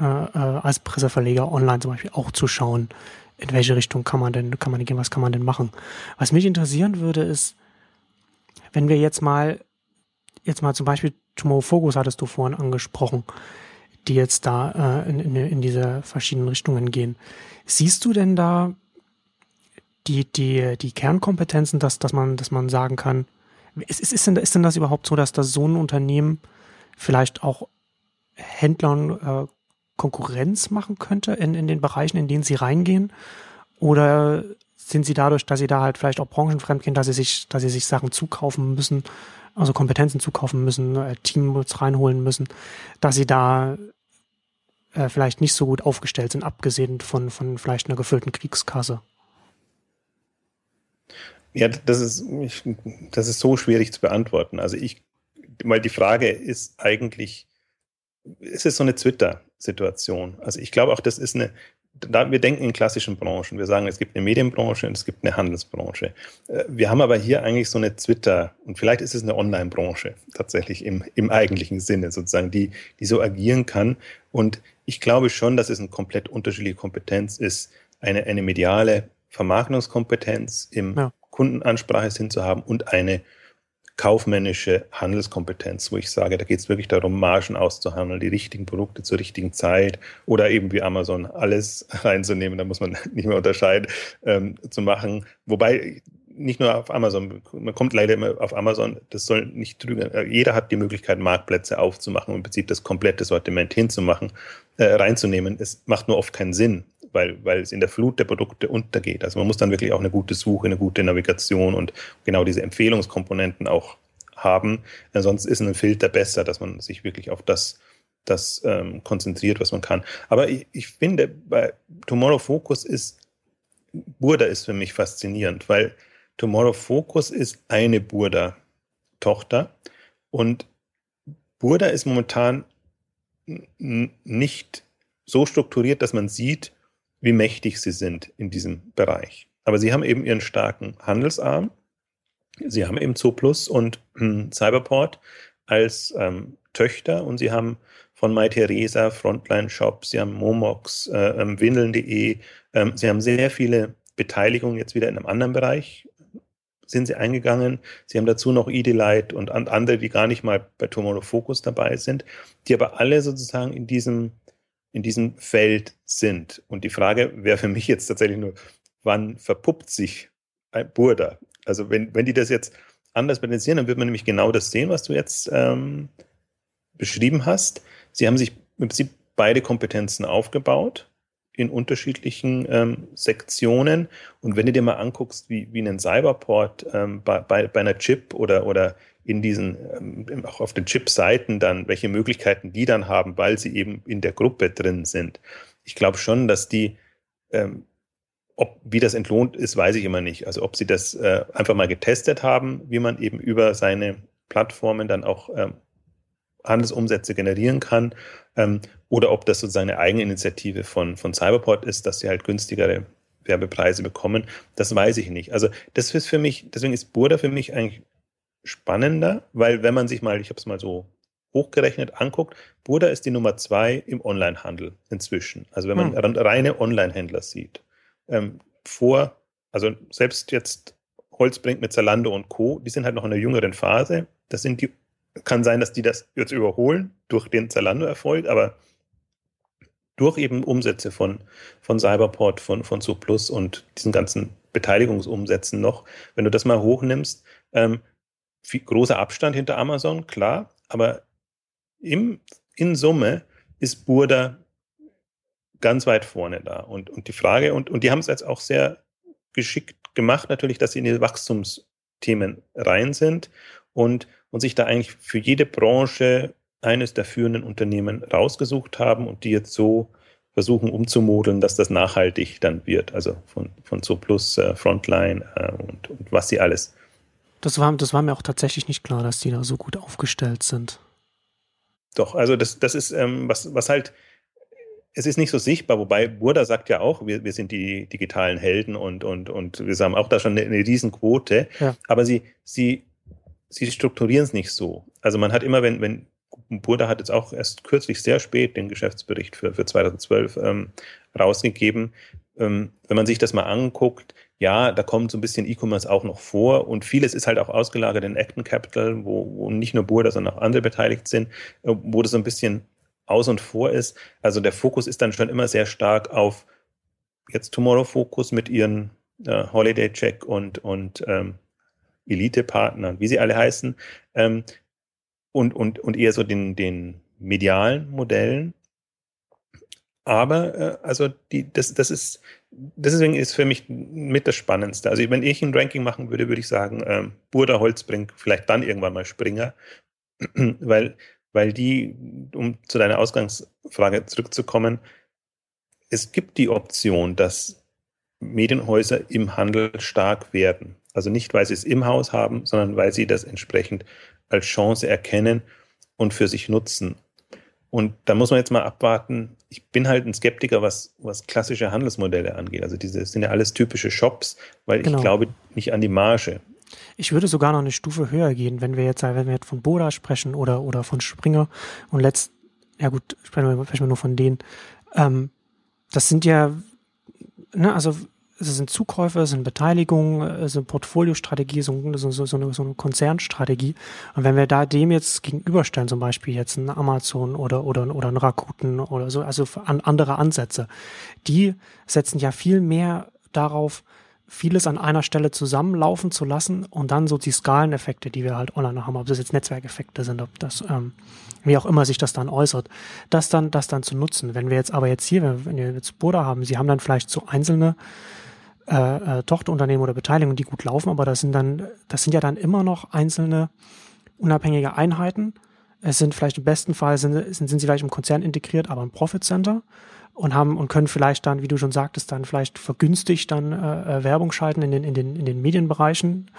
äh, als Presseverleger online zum Beispiel auch zu schauen, in welche Richtung kann man denn, kann man gehen, was kann man denn machen. Was mich interessieren würde, ist, wenn wir jetzt mal, jetzt mal zum Beispiel Tomorrow Focus hattest du vorhin angesprochen, die jetzt da äh, in, in, in diese verschiedenen Richtungen gehen. Siehst du denn da die, die, die Kernkompetenzen, dass, dass, man, dass man sagen kann, ist, ist, denn, ist denn das überhaupt so, dass das so ein Unternehmen vielleicht auch Händlern äh, Konkurrenz machen könnte in, in den Bereichen, in denen sie reingehen? Oder sind sie dadurch, dass sie da halt vielleicht auch branchenfremd gehen, dass sie sich, dass sie sich Sachen zukaufen müssen, also Kompetenzen zukaufen müssen, äh, Teams reinholen müssen, dass sie da äh, vielleicht nicht so gut aufgestellt sind, abgesehen von, von vielleicht einer gefüllten Kriegskasse? Ja, das ist, das ist so schwierig zu beantworten. Also ich, weil die Frage ist eigentlich, es ist so eine Twitter-Situation. Also ich glaube auch, das ist eine, da, wir denken in klassischen Branchen. Wir sagen, es gibt eine Medienbranche und es gibt eine Handelsbranche. Äh, wir haben aber hier eigentlich so eine Twitter und vielleicht ist es eine Online-Branche tatsächlich im, im eigentlichen Sinne sozusagen, die, die so agieren kann. Und ich glaube schon, dass es eine komplett unterschiedliche Kompetenz ist, eine, eine mediale Vermarktungskompetenz im ja. Kundenansprache zu haben und eine kaufmännische Handelskompetenz, wo ich sage, da geht es wirklich darum, Margen auszuhandeln, die richtigen Produkte zur richtigen Zeit oder eben wie Amazon alles reinzunehmen, da muss man nicht mehr unterscheiden, ähm, zu machen. Wobei nicht nur auf Amazon, man kommt leider immer auf Amazon, das soll nicht trügen. Äh, jeder hat die Möglichkeit, Marktplätze aufzumachen und im Prinzip das komplette Sortiment hinzumachen, äh, reinzunehmen. Es macht nur oft keinen Sinn, weil, weil es in der Flut der Produkte untergeht. Also man muss dann wirklich auch eine gute Suche, eine gute Navigation und genau diese Empfehlungskomponenten auch haben. Sonst ist ein Filter besser, dass man sich wirklich auf das, das ähm, konzentriert, was man kann. Aber ich, ich finde, bei Tomorrow Focus ist, Burda ist für mich faszinierend, weil Tomorrow Focus ist eine Burda-Tochter und Burda ist momentan nicht so strukturiert, dass man sieht, wie mächtig sie sind in diesem Bereich. Aber sie haben eben ihren starken Handelsarm. Sie haben eben Zooplus und hm, Cyberport als ähm, Töchter und sie haben von MyTheresa, Frontline Shop, sie haben Momox, äh, ähm, Windeln.de, ähm, sie haben sehr viele Beteiligungen jetzt wieder in einem anderen Bereich sind sie eingegangen. Sie haben dazu noch Edelight und andere, die gar nicht mal bei Tomorrow Focus dabei sind, die aber alle sozusagen in diesem in diesem Feld sind. Und die Frage wäre für mich jetzt tatsächlich nur, wann verpuppt sich ein Burda? Also wenn, wenn die das jetzt anders potenzieren, dann wird man nämlich genau das sehen, was du jetzt ähm, beschrieben hast. Sie haben sich im Prinzip beide Kompetenzen aufgebaut in unterschiedlichen ähm, Sektionen. Und wenn du dir mal anguckst, wie, wie ein Cyberport ähm, bei, bei, bei einer Chip oder, oder in diesen, ähm, auch auf den Chip-Seiten dann, welche Möglichkeiten die dann haben, weil sie eben in der Gruppe drin sind. Ich glaube schon, dass die, ähm, ob, wie das entlohnt ist, weiß ich immer nicht. Also ob sie das äh, einfach mal getestet haben, wie man eben über seine Plattformen dann auch ähm, Handelsumsätze generieren kann, ähm, oder ob das sozusagen eine eigene Initiative von, von Cyberport ist, dass sie halt günstigere Werbepreise bekommen, das weiß ich nicht. Also das ist für mich, deswegen ist Burda für mich eigentlich spannender, weil wenn man sich mal, ich habe es mal so hochgerechnet anguckt, Burda ist die Nummer zwei im Onlinehandel inzwischen. Also wenn man hm. reine Online-Händler sieht. Ähm, vor, also selbst jetzt Holzbrink mit Zalando und Co., die sind halt noch in einer jüngeren Phase. Das sind die, kann sein, dass die das jetzt überholen durch den Zalando-Erfolg, aber durch eben Umsätze von, von Cyberport, von, von SoPlus und diesen ganzen Beteiligungsumsätzen noch, wenn du das mal hochnimmst, ähm, viel, großer Abstand hinter Amazon, klar, aber im, in Summe ist Burda ganz weit vorne da. Und, und die Frage, und, und die haben es jetzt auch sehr geschickt gemacht, natürlich, dass sie in die Wachstumsthemen rein sind und, und sich da eigentlich für jede Branche eines der führenden Unternehmen rausgesucht haben und die jetzt so versuchen umzumodeln, dass das nachhaltig dann wird. Also von, von so plus äh, Frontline äh, und, und was sie alles. Das war, das war mir auch tatsächlich nicht klar, dass die da so gut aufgestellt sind. Doch, also das, das ist, ähm, was, was halt, es ist nicht so sichtbar, wobei Burda sagt ja auch, wir, wir sind die digitalen Helden und, und, und wir haben auch da schon eine, eine Riesenquote, ja. aber sie, sie, sie strukturieren es nicht so. Also man hat immer, wenn, wenn Burda hat jetzt auch erst kürzlich sehr spät den Geschäftsbericht für, für 2012 ähm, rausgegeben. Ähm, wenn man sich das mal anguckt, ja, da kommt so ein bisschen E-Commerce auch noch vor und vieles ist halt auch ausgelagert in Acton Capital, wo, wo nicht nur Burda, sondern auch andere beteiligt sind, äh, wo das so ein bisschen aus und vor ist. Also der Fokus ist dann schon immer sehr stark auf jetzt Tomorrow Focus mit ihren äh, Holiday Check und, und ähm, Elite-Partnern, wie sie alle heißen, ähm, und, und, und eher so den, den medialen Modellen. Aber äh, also die, das, das ist, deswegen ist für mich mit das Spannendste. Also wenn ich ein Ranking machen würde, würde ich sagen, ähm, Burda Holzbrink, vielleicht dann irgendwann mal Springer, weil, weil die, um zu deiner Ausgangsfrage zurückzukommen, es gibt die Option, dass Medienhäuser im Handel stark werden. Also nicht, weil sie es im Haus haben, sondern weil sie das entsprechend als Chance erkennen und für sich nutzen. Und da muss man jetzt mal abwarten. Ich bin halt ein Skeptiker, was, was klassische Handelsmodelle angeht. Also diese sind ja alles typische Shops, weil genau. ich glaube nicht an die Marge. Ich würde sogar noch eine Stufe höher gehen, wenn wir jetzt, wenn wir jetzt von Boda sprechen oder, oder von Springer und letzt, ja gut, sprechen wir, sprechen wir nur von denen. Ähm, das sind ja, ne, also es sind Zukäufe, es sind Beteiligungen, es sind Portfoliostrategie, so, so, so, eine, so eine Konzernstrategie. Und wenn wir da dem jetzt gegenüberstellen, zum Beispiel jetzt ein Amazon oder, oder, oder ein Rakuten oder so, also an andere Ansätze, die setzen ja viel mehr darauf, vieles an einer Stelle zusammenlaufen zu lassen und dann so die Skaleneffekte, die wir halt online haben, ob das jetzt Netzwerkeffekte sind, ob das, ähm, wie auch immer sich das dann äußert, das dann, das dann zu nutzen. Wenn wir jetzt aber jetzt hier, wenn wir jetzt Burda haben, sie haben dann vielleicht so einzelne äh, äh, Tochterunternehmen oder Beteiligungen, die gut laufen, aber das sind dann, das sind ja dann immer noch einzelne unabhängige Einheiten. Es sind vielleicht im besten Fall sind, sind, sind sie vielleicht im Konzern integriert, aber im Profit Center und haben und können vielleicht dann, wie du schon sagtest, dann vielleicht vergünstigt dann äh, äh Werbung schalten in den, in den, in den Medienbereichen.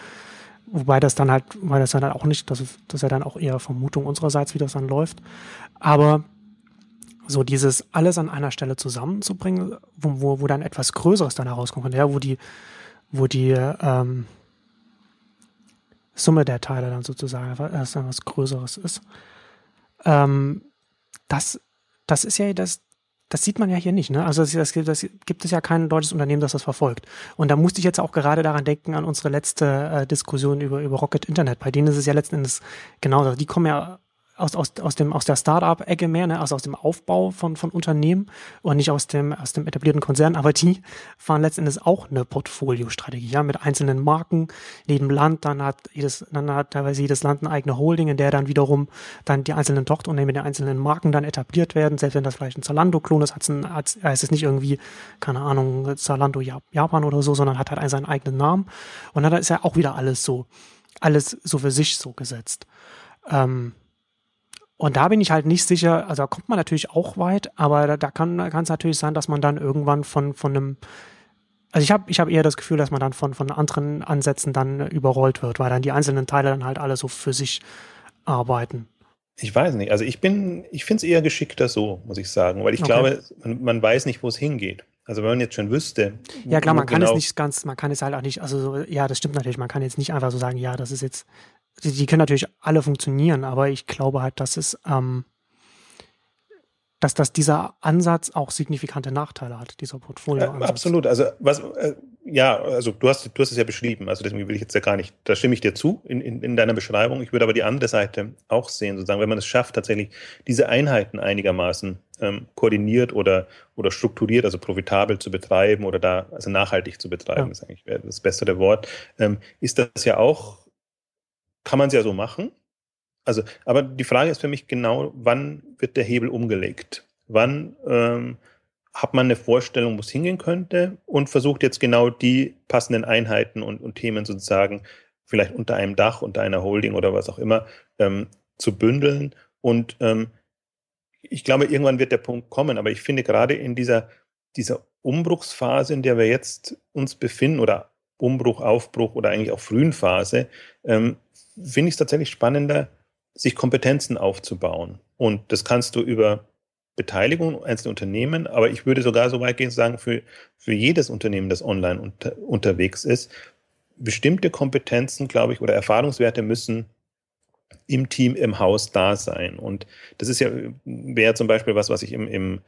Wobei das dann halt, weil das dann halt auch nicht, das, das ist ja dann auch eher Vermutung unsererseits, wie das dann läuft. Aber so dieses alles an einer Stelle zusammenzubringen, wo, wo, wo dann etwas Größeres dann herauskommt, ja, wo die, wo die ähm, Summe der Teile dann sozusagen erst dann was Größeres ist. Ähm, das, das ist ja das, das sieht man ja hier nicht. Ne? Also das, das, das, gibt es ja kein deutsches Unternehmen, das das verfolgt. Und da musste ich jetzt auch gerade daran denken, an unsere letzte äh, Diskussion über, über Rocket Internet. Bei denen ist es ja letzten Endes genauso. Die kommen ja aus, aus, aus, dem, aus der Start-up-Ecke mehr, ne? also aus dem Aufbau von, von Unternehmen und nicht aus dem, aus dem etablierten Konzern, aber die fahren letztendlich auch eine Portfoliostrategie, ja, mit einzelnen Marken, jedem Land, dann hat jedes, dann hat teilweise jedes Land eine eigene Holding, in der dann wiederum dann die einzelnen Tochterunternehmen der einzelnen Marken dann etabliert werden, selbst wenn das vielleicht ein Zalando-Klon ist, hat's, heißt es nicht irgendwie, keine Ahnung, Zalando Japan oder so, sondern hat halt seinen eigenen Namen und dann ist ja auch wieder alles so, alles so für sich so gesetzt. Ähm, und da bin ich halt nicht sicher, also da kommt man natürlich auch weit, aber da, da kann es natürlich sein, dass man dann irgendwann von, von einem, also ich habe ich hab eher das Gefühl, dass man dann von, von anderen Ansätzen dann überrollt wird, weil dann die einzelnen Teile dann halt alle so für sich arbeiten. Ich weiß nicht. Also ich bin, ich finde es eher geschickter so, muss ich sagen, weil ich okay. glaube, man, man, weiß nicht, wo es hingeht. Also wenn man jetzt schon wüsste. Ja klar, man kann genau es nicht ganz, man kann es halt auch nicht, also so, ja, das stimmt natürlich, man kann jetzt nicht einfach so sagen, ja, das ist jetzt die, die können natürlich alle funktionieren, aber ich glaube halt, dass es, ähm, dass, dass dieser Ansatz auch signifikante Nachteile hat, dieser Portfolio. -Ansatz. absolut. Also was, äh, ja, also du hast, du hast es ja beschrieben, also deswegen will ich jetzt ja gar nicht, da stimme ich dir zu in, in, in deiner Beschreibung. Ich würde aber die andere Seite auch sehen, sozusagen, wenn man es schafft, tatsächlich diese Einheiten einigermaßen ähm, koordiniert oder, oder strukturiert, also profitabel zu betreiben oder da, also nachhaltig zu betreiben, ja. ist eigentlich das bessere Wort, ähm, ist das ja auch kann man es ja so machen. Also, aber die Frage ist für mich genau, wann wird der Hebel umgelegt? Wann ähm, hat man eine Vorstellung, wo es hingehen könnte und versucht jetzt genau die passenden Einheiten und, und Themen sozusagen vielleicht unter einem Dach, unter einer Holding oder was auch immer ähm, zu bündeln. Und ähm, ich glaube, irgendwann wird der Punkt kommen, aber ich finde gerade in dieser, dieser Umbruchsphase, in der wir jetzt uns befinden, oder Umbruch, Aufbruch oder eigentlich auch frühen Phase, ähm, finde ich es tatsächlich spannender, sich Kompetenzen aufzubauen. Und das kannst du über Beteiligung einzelner Unternehmen, aber ich würde sogar so weit gehen, sagen, für, für jedes Unternehmen, das online unter, unterwegs ist, bestimmte Kompetenzen, glaube ich, oder Erfahrungswerte müssen im Team, im Haus da sein. Und das ist ja, wäre zum Beispiel was, was ich im, im,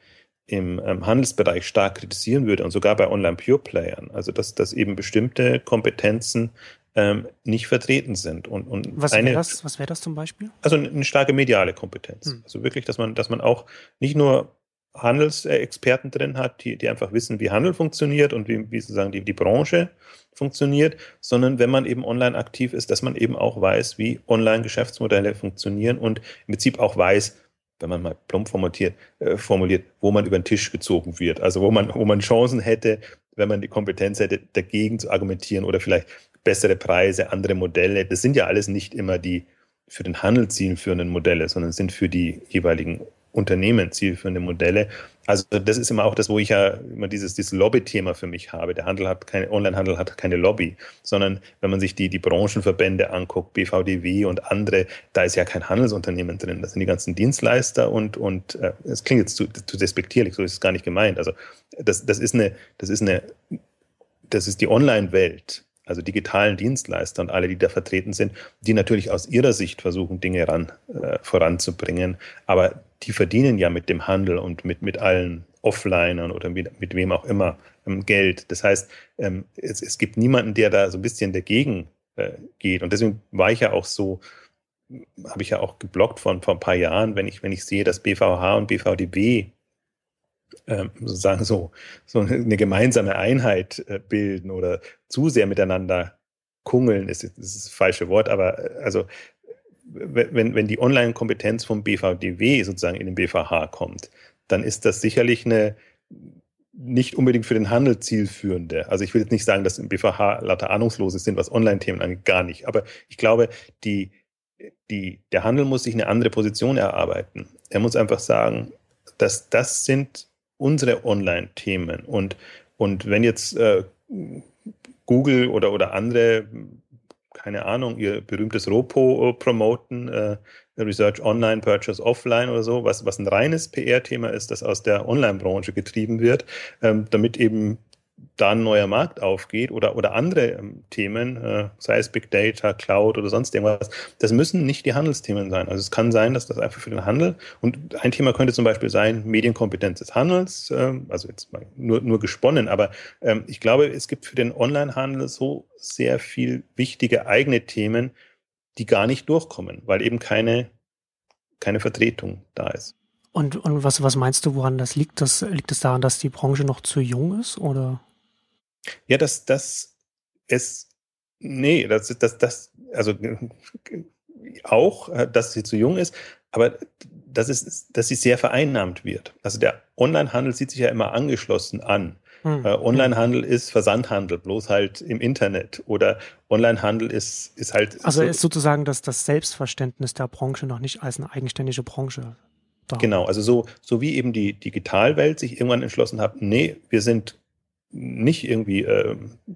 im ähm, Handelsbereich stark kritisieren würde und sogar bei Online-Pure-Playern. Also, dass, dass eben bestimmte Kompetenzen ähm, nicht vertreten sind. Und, und was wäre das, wär das zum Beispiel? Also eine starke mediale Kompetenz. Hm. Also wirklich, dass man, dass man auch nicht nur Handelsexperten drin hat, die, die einfach wissen, wie Handel funktioniert und wie, wie sozusagen die, die Branche funktioniert, sondern wenn man eben online aktiv ist, dass man eben auch weiß, wie Online-Geschäftsmodelle funktionieren und im Prinzip auch weiß, wenn man mal plump formuliert, äh, formuliert, wo man über den Tisch gezogen wird. Also wo man, wo man Chancen hätte, wenn man die Kompetenz hätte, dagegen zu argumentieren oder vielleicht bessere Preise, andere Modelle. Das sind ja alles nicht immer die für den Handel zielführenden Modelle, sondern sind für die jeweiligen Unternehmen zielführende Modelle. Also das ist immer auch das, wo ich ja immer dieses, dieses Lobby-Thema für mich habe. Der Handel hat keine, Onlinehandel hat keine Lobby, sondern wenn man sich die, die Branchenverbände anguckt, BVDW und andere, da ist ja kein Handelsunternehmen drin. Das sind die ganzen Dienstleister und, und äh, es klingt jetzt zu, zu despektierlich, so ist es gar nicht gemeint. Also das, das ist eine, das ist eine, das ist die Online-Welt also digitalen Dienstleister und alle, die da vertreten sind, die natürlich aus ihrer Sicht versuchen, Dinge ran, äh, voranzubringen. Aber die verdienen ja mit dem Handel und mit, mit allen Offlinern oder mit, mit wem auch immer ähm, Geld. Das heißt, ähm, es, es gibt niemanden, der da so ein bisschen dagegen äh, geht. Und deswegen war ich ja auch so, habe ich ja auch geblockt vor, vor ein paar Jahren, wenn ich, wenn ich sehe, dass BVH und BVDB ähm, sozusagen so, so eine gemeinsame Einheit äh, bilden oder zu sehr miteinander kungeln, ist, ist das falsche Wort, aber äh, also wenn, wenn die Online-Kompetenz vom BVDW sozusagen in den BVH kommt, dann ist das sicherlich eine nicht unbedingt für den Handel zielführende. Also ich will jetzt nicht sagen, dass im BVH lauter Ahnungslose sind, was Online-Themen angeht, gar nicht. Aber ich glaube, die, die, der Handel muss sich eine andere Position erarbeiten. Er muss einfach sagen, dass das sind unsere Online-Themen. Und, und wenn jetzt äh, Google oder, oder andere, keine Ahnung, ihr berühmtes ROPO äh, promoten, äh, Research Online, Purchase Offline oder so, was, was ein reines PR-Thema ist, das aus der Online-Branche getrieben wird, ähm, damit eben da ein neuer Markt aufgeht oder, oder andere ähm, Themen, äh, sei es Big Data, Cloud oder sonst irgendwas, das müssen nicht die Handelsthemen sein. Also es kann sein, dass das einfach für den Handel und ein Thema könnte zum Beispiel sein, Medienkompetenz des Handels, äh, also jetzt mal nur, nur gesponnen, aber ähm, ich glaube, es gibt für den Onlinehandel so sehr viel wichtige eigene Themen, die gar nicht durchkommen, weil eben keine, keine Vertretung da ist. Und, und was, was meinst du, woran das liegt? Das, liegt es daran, dass die Branche noch zu jung ist? Oder? Ja, das, das ist, nee, das, das, das, also auch, dass sie zu jung ist, aber das ist, dass sie sehr vereinnahmt wird. Also der Onlinehandel sieht sich ja immer angeschlossen an. Hm. Äh, Onlinehandel ist Versandhandel, bloß halt im Internet. Oder Onlinehandel ist, ist halt. Also so, ist sozusagen das, das Selbstverständnis der Branche noch nicht als eine eigenständige Branche. Da. Genau, also so, so wie eben die Digitalwelt sich irgendwann entschlossen hat, nee, wir sind nicht irgendwie äh,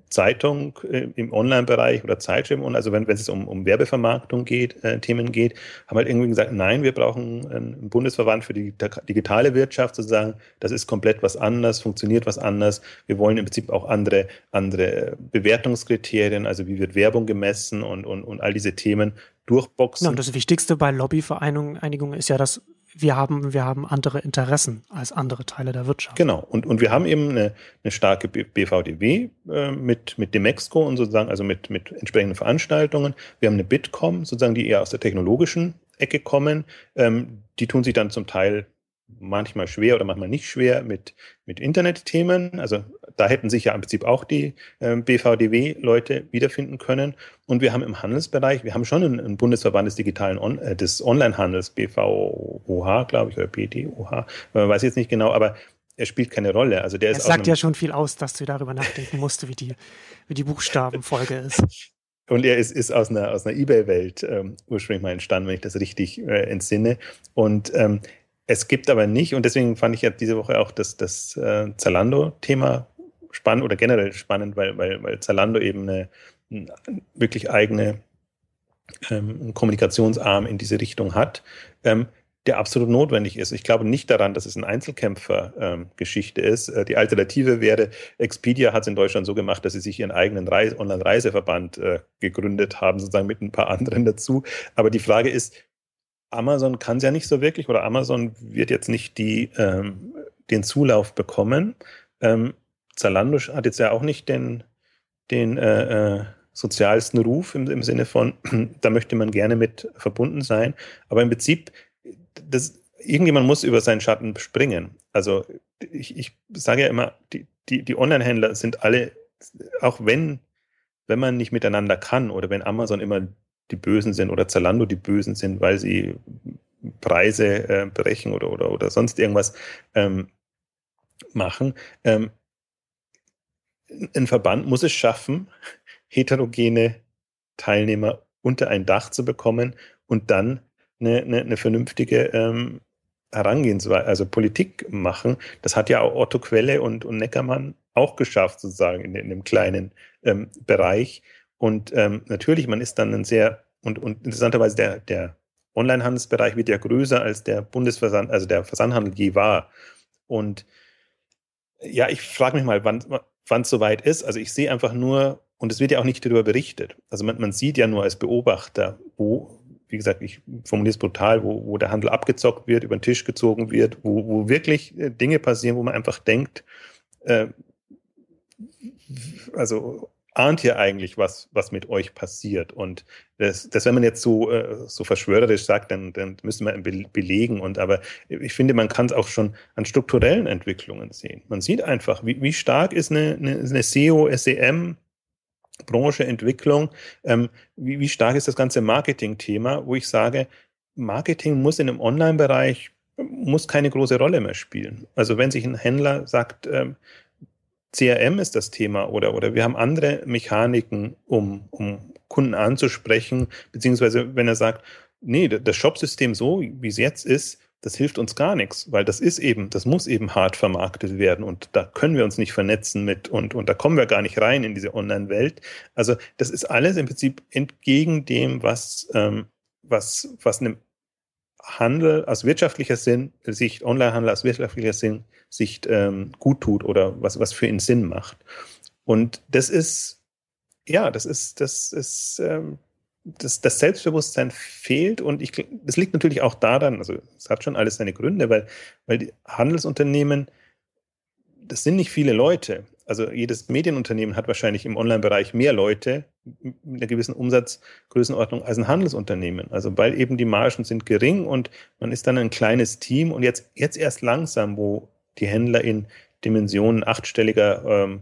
Zeitung äh, im Online-Bereich oder Zeitschirm, also wenn, wenn es um, um Werbevermarktung geht, äh, Themen geht, haben halt irgendwie gesagt, nein, wir brauchen einen Bundesverband für die digitale Wirtschaft sozusagen. Das ist komplett was anderes, funktioniert was anders. Wir wollen im Prinzip auch andere, andere Bewertungskriterien, also wie wird Werbung gemessen und, und, und all diese Themen durchboxen. Ja, und das Wichtigste bei Lobbyvereinigungen ist ja, dass wir haben, wir haben andere Interessen als andere Teile der Wirtschaft. Genau. Und, und wir haben eben eine, eine starke BVDW äh, mit, mit Demexco und sozusagen, also mit, mit entsprechenden Veranstaltungen. Wir haben eine Bitkom, sozusagen, die eher aus der technologischen Ecke kommen. Ähm, die tun sich dann zum Teil manchmal schwer oder manchmal nicht schwer mit, mit Internetthemen. Also da hätten sich ja im Prinzip auch die äh, BVDW-Leute wiederfinden können. Und wir haben im Handelsbereich, wir haben schon einen, einen Bundesverband des digitalen On äh, des Onlinehandels, BVOH, glaube ich, oder BDOH, äh, weiß jetzt nicht genau, aber er spielt keine Rolle. Also der es ist sagt ja schon viel aus, dass du darüber nachdenken musst, wie die, wie die Buchstabenfolge ist. Und er ist, ist aus einer, aus einer Ebay-Welt ähm, ursprünglich mal entstanden, wenn ich das richtig äh, entsinne. Und ähm, es gibt aber nicht, und deswegen fand ich ja diese Woche auch das, das äh, Zalando-Thema spannend oder generell spannend, weil, weil, weil Zalando eben eine, eine wirklich eigene ähm, Kommunikationsarm in diese Richtung hat, ähm, der absolut notwendig ist. Ich glaube nicht daran, dass es eine Einzelkämpfer-Geschichte ähm, ist. Äh, die Alternative wäre, Expedia hat es in Deutschland so gemacht, dass sie sich ihren eigenen Online-Reiseverband äh, gegründet haben, sozusagen mit ein paar anderen dazu. Aber die Frage ist, Amazon kann es ja nicht so wirklich oder Amazon wird jetzt nicht die, ähm, den Zulauf bekommen. Ähm, Zalando hat jetzt ja auch nicht den, den äh, äh, sozialsten Ruf im, im Sinne von, da möchte man gerne mit verbunden sein. Aber im Prinzip, das, irgendjemand muss über seinen Schatten springen. Also ich, ich sage ja immer, die, die, die Online-Händler sind alle, auch wenn, wenn man nicht miteinander kann oder wenn Amazon immer die Bösen sind oder Zalando die Bösen sind, weil sie Preise äh, brechen oder, oder, oder sonst irgendwas ähm, machen. Ähm, ein Verband muss es schaffen, heterogene Teilnehmer unter ein Dach zu bekommen und dann eine, eine, eine vernünftige ähm, Herangehensweise, also Politik machen. Das hat ja auch Otto Quelle und, und Neckermann auch geschafft, sozusagen in, in dem kleinen ähm, Bereich. Und ähm, natürlich, man ist dann ein sehr, und, und interessanterweise der, der Online-Handelsbereich wird ja größer als der Bundesversand, also der Versandhandel je war. Und ja, ich frage mich mal, wann wann es soweit ist. Also ich sehe einfach nur, und es wird ja auch nicht darüber berichtet. Also man, man sieht ja nur als Beobachter, wo, wie gesagt, ich formuliere es brutal, wo, wo der Handel abgezockt wird, über den Tisch gezogen wird, wo, wo wirklich äh, Dinge passieren, wo man einfach denkt, äh, also ahnt ihr eigentlich, was, was mit euch passiert? Und das, das wenn man jetzt so, äh, so verschwörerisch sagt, dann, dann müsste man belegen. Und aber ich finde, man kann es auch schon an strukturellen Entwicklungen sehen. Man sieht einfach, wie, wie stark ist eine, eine, eine SEO, SEM, Branche, Entwicklung, ähm, wie, wie stark ist das ganze Marketing-Thema, wo ich sage, Marketing muss in einem Online-Bereich muss keine große Rolle mehr spielen. Also wenn sich ein Händler sagt, ähm, CRM ist das Thema oder, oder wir haben andere Mechaniken, um, um Kunden anzusprechen, beziehungsweise wenn er sagt, nee, das Shopsystem so, wie es jetzt ist, das hilft uns gar nichts, weil das ist eben, das muss eben hart vermarktet werden und da können wir uns nicht vernetzen mit und, und da kommen wir gar nicht rein in diese Online-Welt. Also das ist alles im Prinzip entgegen dem, was, ähm, was, was einem Handel aus wirtschaftlicher Sinn, Sicht, Onlinehandel aus wirtschaftlicher Sinn, Sicht ähm, gut tut oder was, was für ihn Sinn macht. Und das ist, ja, das ist, das ist, ähm, das, das Selbstbewusstsein fehlt und ich, das liegt natürlich auch daran, also es hat schon alles seine Gründe, weil, weil die Handelsunternehmen, das sind nicht viele Leute also jedes Medienunternehmen hat wahrscheinlich im Online-Bereich mehr Leute einer gewissen Umsatzgrößenordnung als ein Handelsunternehmen. Also weil eben die Margen sind gering und man ist dann ein kleines Team und jetzt, jetzt erst langsam, wo die Händler in Dimensionen achtstelliger ähm,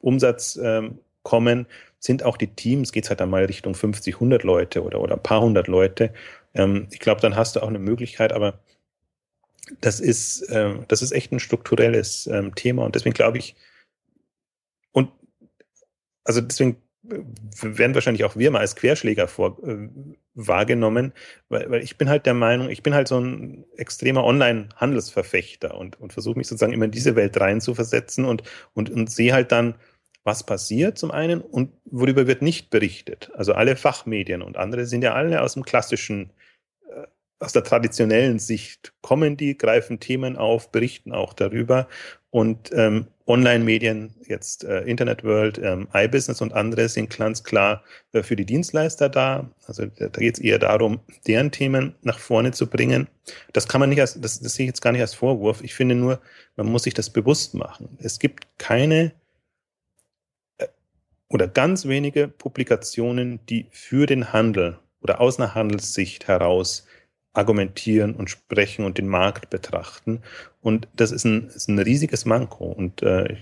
Umsatz ähm, kommen, sind auch die Teams, geht es halt dann mal Richtung 50, 100 Leute oder, oder ein paar hundert Leute. Ähm, ich glaube, dann hast du auch eine Möglichkeit, aber das ist, äh, das ist echt ein strukturelles ähm, Thema und deswegen glaube ich, und also deswegen werden wahrscheinlich auch wir mal als Querschläger vor, äh, wahrgenommen, weil, weil ich bin halt der Meinung, ich bin halt so ein extremer Online-Handelsverfechter und, und versuche mich sozusagen immer in diese Welt rein zu versetzen und, und, und sehe halt dann, was passiert zum einen und worüber wird nicht berichtet. Also alle Fachmedien und andere sind ja alle aus dem klassischen, äh, aus der traditionellen Sicht kommen die, greifen Themen auf, berichten auch darüber und ähm, Online-Medien, jetzt äh, Internet World, ähm, iBusiness und andere sind ganz klar äh, für die Dienstleister da. Also da, geht es eher darum, deren Themen nach vorne zu bringen. Das kann man nicht als, das, das sehe ich jetzt gar nicht als Vorwurf. Ich finde nur, man muss sich das bewusst machen. Es gibt keine äh, oder ganz wenige Publikationen, die für den Handel oder aus einer Handelssicht heraus argumentieren und sprechen und den Markt betrachten. Und das ist ein, ist ein riesiges Manko. Und äh,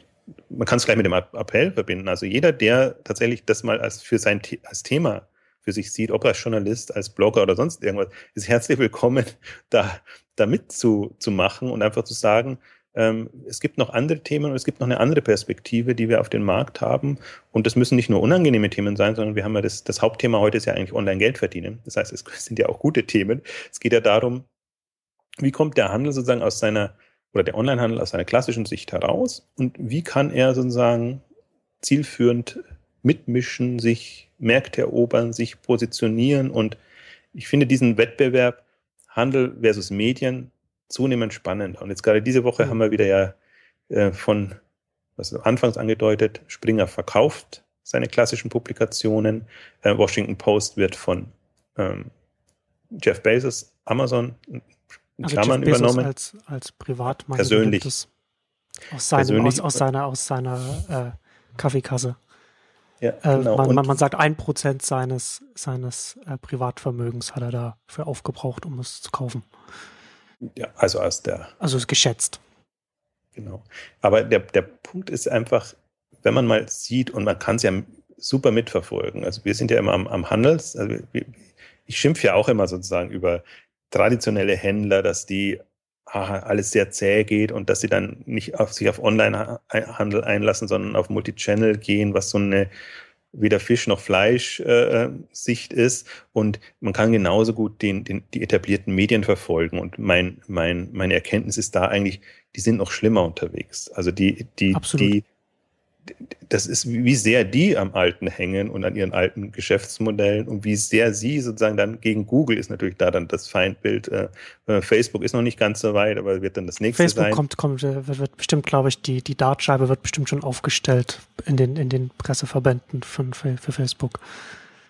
man kann es gleich mit dem Appell verbinden. Also jeder, der tatsächlich das mal als für sein als Thema für sich sieht, ob als Journalist, als Blogger oder sonst irgendwas, ist herzlich willkommen, da, da mit zu, zu machen und einfach zu sagen, es gibt noch andere Themen und es gibt noch eine andere Perspektive, die wir auf den Markt haben. Und das müssen nicht nur unangenehme Themen sein, sondern wir haben ja das, das Hauptthema heute ist ja eigentlich Online-Geld verdienen. Das heißt, es sind ja auch gute Themen. Es geht ja darum, wie kommt der Handel sozusagen aus seiner, oder der Onlinehandel aus seiner klassischen Sicht heraus und wie kann er sozusagen zielführend mitmischen, sich Märkte erobern, sich positionieren und ich finde diesen Wettbewerb Handel versus Medien zunehmend spannend. Und jetzt gerade diese Woche mhm. haben wir wieder ja äh, von, was anfangs angedeutet, Springer verkauft seine klassischen Publikationen. Äh, Washington Post wird von ähm, Jeff Bezos, Amazon, in also Klammern Jeff Bezos übernommen. Als, als Privatmann. Persönlich. Aus, seinem, Persönlich. Aus, aus, seiner, aus seiner äh, Kaffeekasse. Ja, äh, genau. man, man, man, sagt, ein Prozent seines, seines äh, Privatvermögens hat er dafür aufgebraucht, um es zu kaufen. Ja, also aus der. Also ist geschätzt. Genau. Aber der, der Punkt ist einfach, wenn man mal sieht, und man kann es ja super mitverfolgen. Also wir sind ja immer am, am Handels, also ich schimpfe ja auch immer sozusagen über traditionelle Händler, dass die ah, alles sehr zäh geht und dass sie dann nicht auf sich auf Online-Handel einlassen, sondern auf Multichannel gehen, was so eine weder Fisch noch Fleisch äh, Sicht ist. Und man kann genauso gut den, den, die etablierten Medien verfolgen. Und mein, mein, meine Erkenntnis ist da eigentlich, die sind noch schlimmer unterwegs. Also die, die, Absolut. die das ist, wie sehr die am Alten hängen und an ihren alten Geschäftsmodellen und wie sehr sie sozusagen dann gegen Google ist natürlich da dann das Feindbild. Äh, Facebook ist noch nicht ganz so weit, aber wird dann das nächste Facebook sein. Facebook kommt, kommt, äh, wird, wird bestimmt, glaube ich, die, die Dartscheibe wird bestimmt schon aufgestellt in den, in den Presseverbänden von, für, für Facebook.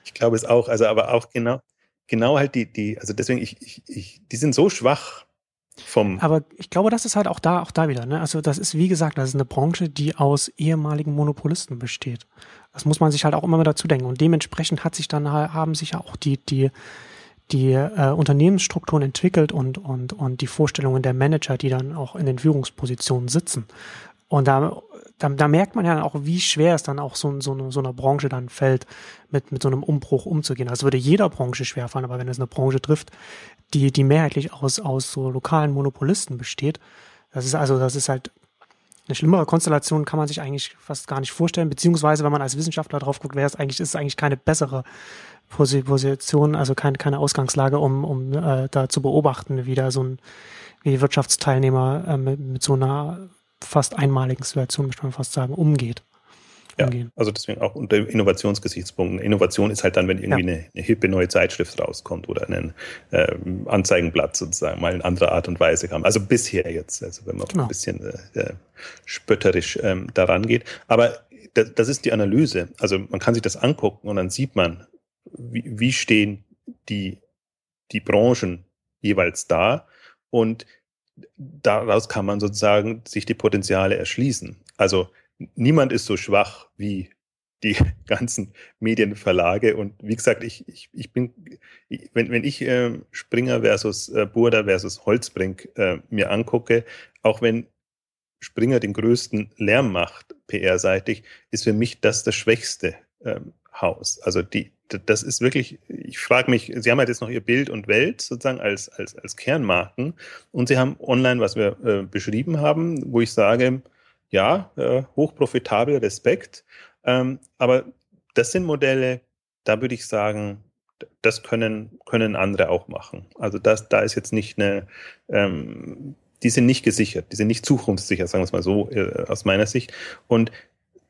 Ich glaube es auch, also aber auch genau, genau halt die, die, also deswegen, ich, ich, ich, die sind so schwach vom Aber ich glaube, das ist halt auch da, auch da wieder. Ne? Also das ist, wie gesagt, das ist eine Branche, die aus ehemaligen Monopolisten besteht. Das muss man sich halt auch immer wieder dazu denken. Und dementsprechend hat sich dann haben sich ja auch die, die, die äh, Unternehmensstrukturen entwickelt und, und, und die Vorstellungen der Manager, die dann auch in den Führungspositionen sitzen. Und da, da, da merkt man ja auch, wie schwer es dann auch so, so, so einer Branche dann fällt, mit, mit so einem Umbruch umzugehen. Also würde jeder Branche schwerfallen, aber wenn es eine Branche trifft, die, die mehrheitlich aus, aus so lokalen Monopolisten besteht, das ist also, das ist halt eine schlimmere Konstellation kann man sich eigentlich fast gar nicht vorstellen, beziehungsweise wenn man als Wissenschaftler drauf guckt, wäre es eigentlich, ist es eigentlich keine bessere Position, also keine, keine Ausgangslage, um, um äh, da zu beobachten, wie da so ein, wie Wirtschaftsteilnehmer äh, mit, mit so einer fast einmaligen Situation, möchte man fast sagen, umgeht. Ja, also deswegen auch unter Innovationsgesichtspunkten. Innovation ist halt dann, wenn irgendwie ja. eine, eine hippe neue Zeitschrift rauskommt oder ein äh, Anzeigenblatt sozusagen mal in anderer Art und Weise kam. Also bisher jetzt, also wenn man genau. ein bisschen äh, äh, spötterisch ähm, daran geht. Aber das, das ist die Analyse. Also man kann sich das angucken und dann sieht man, wie, wie stehen die, die Branchen jeweils da und daraus kann man sozusagen sich die Potenziale erschließen. Also niemand ist so schwach wie die ganzen Medienverlage. Und wie gesagt, ich, ich, ich bin, wenn, wenn ich äh, Springer versus äh, Burda versus Holzbrink äh, mir angucke, auch wenn Springer den größten Lärm macht, PR-seitig, ist für mich das das schwächste ähm, Haus. Also die, das ist wirklich, ich frage mich, Sie haben halt jetzt noch Ihr Bild und Welt sozusagen als, als, als Kernmarken und Sie haben online, was wir äh, beschrieben haben, wo ich sage, ja, äh, hochprofitabel, Respekt, ähm, aber das sind Modelle, da würde ich sagen, das können, können andere auch machen. Also das, da ist jetzt nicht eine, ähm, die sind nicht gesichert, die sind nicht zukunftssicher, sagen wir es mal so, äh, aus meiner Sicht. Und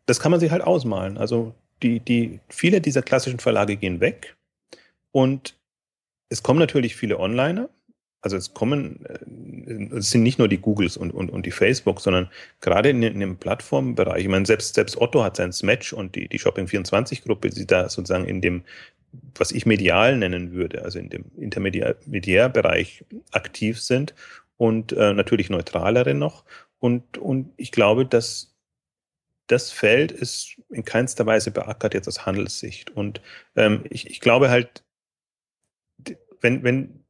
das kann man sich halt ausmalen. Also die, die, viele dieser klassischen Verlage gehen weg und es kommen natürlich viele Onliner. Also es kommen, äh, es sind nicht nur die Googles und, und, und die Facebook, sondern gerade in, in dem Plattformbereich. Ich meine, selbst, selbst Otto hat sein Smatch und die, die Shopping24-Gruppe, die da sozusagen in dem, was ich medial nennen würde, also in dem Intermediärbereich aktiv sind und äh, natürlich neutralere noch. Und, und ich glaube, dass das Feld ist in keinster Weise beackert jetzt aus Handelssicht. Und ähm, ich, ich glaube halt, wenn, wenn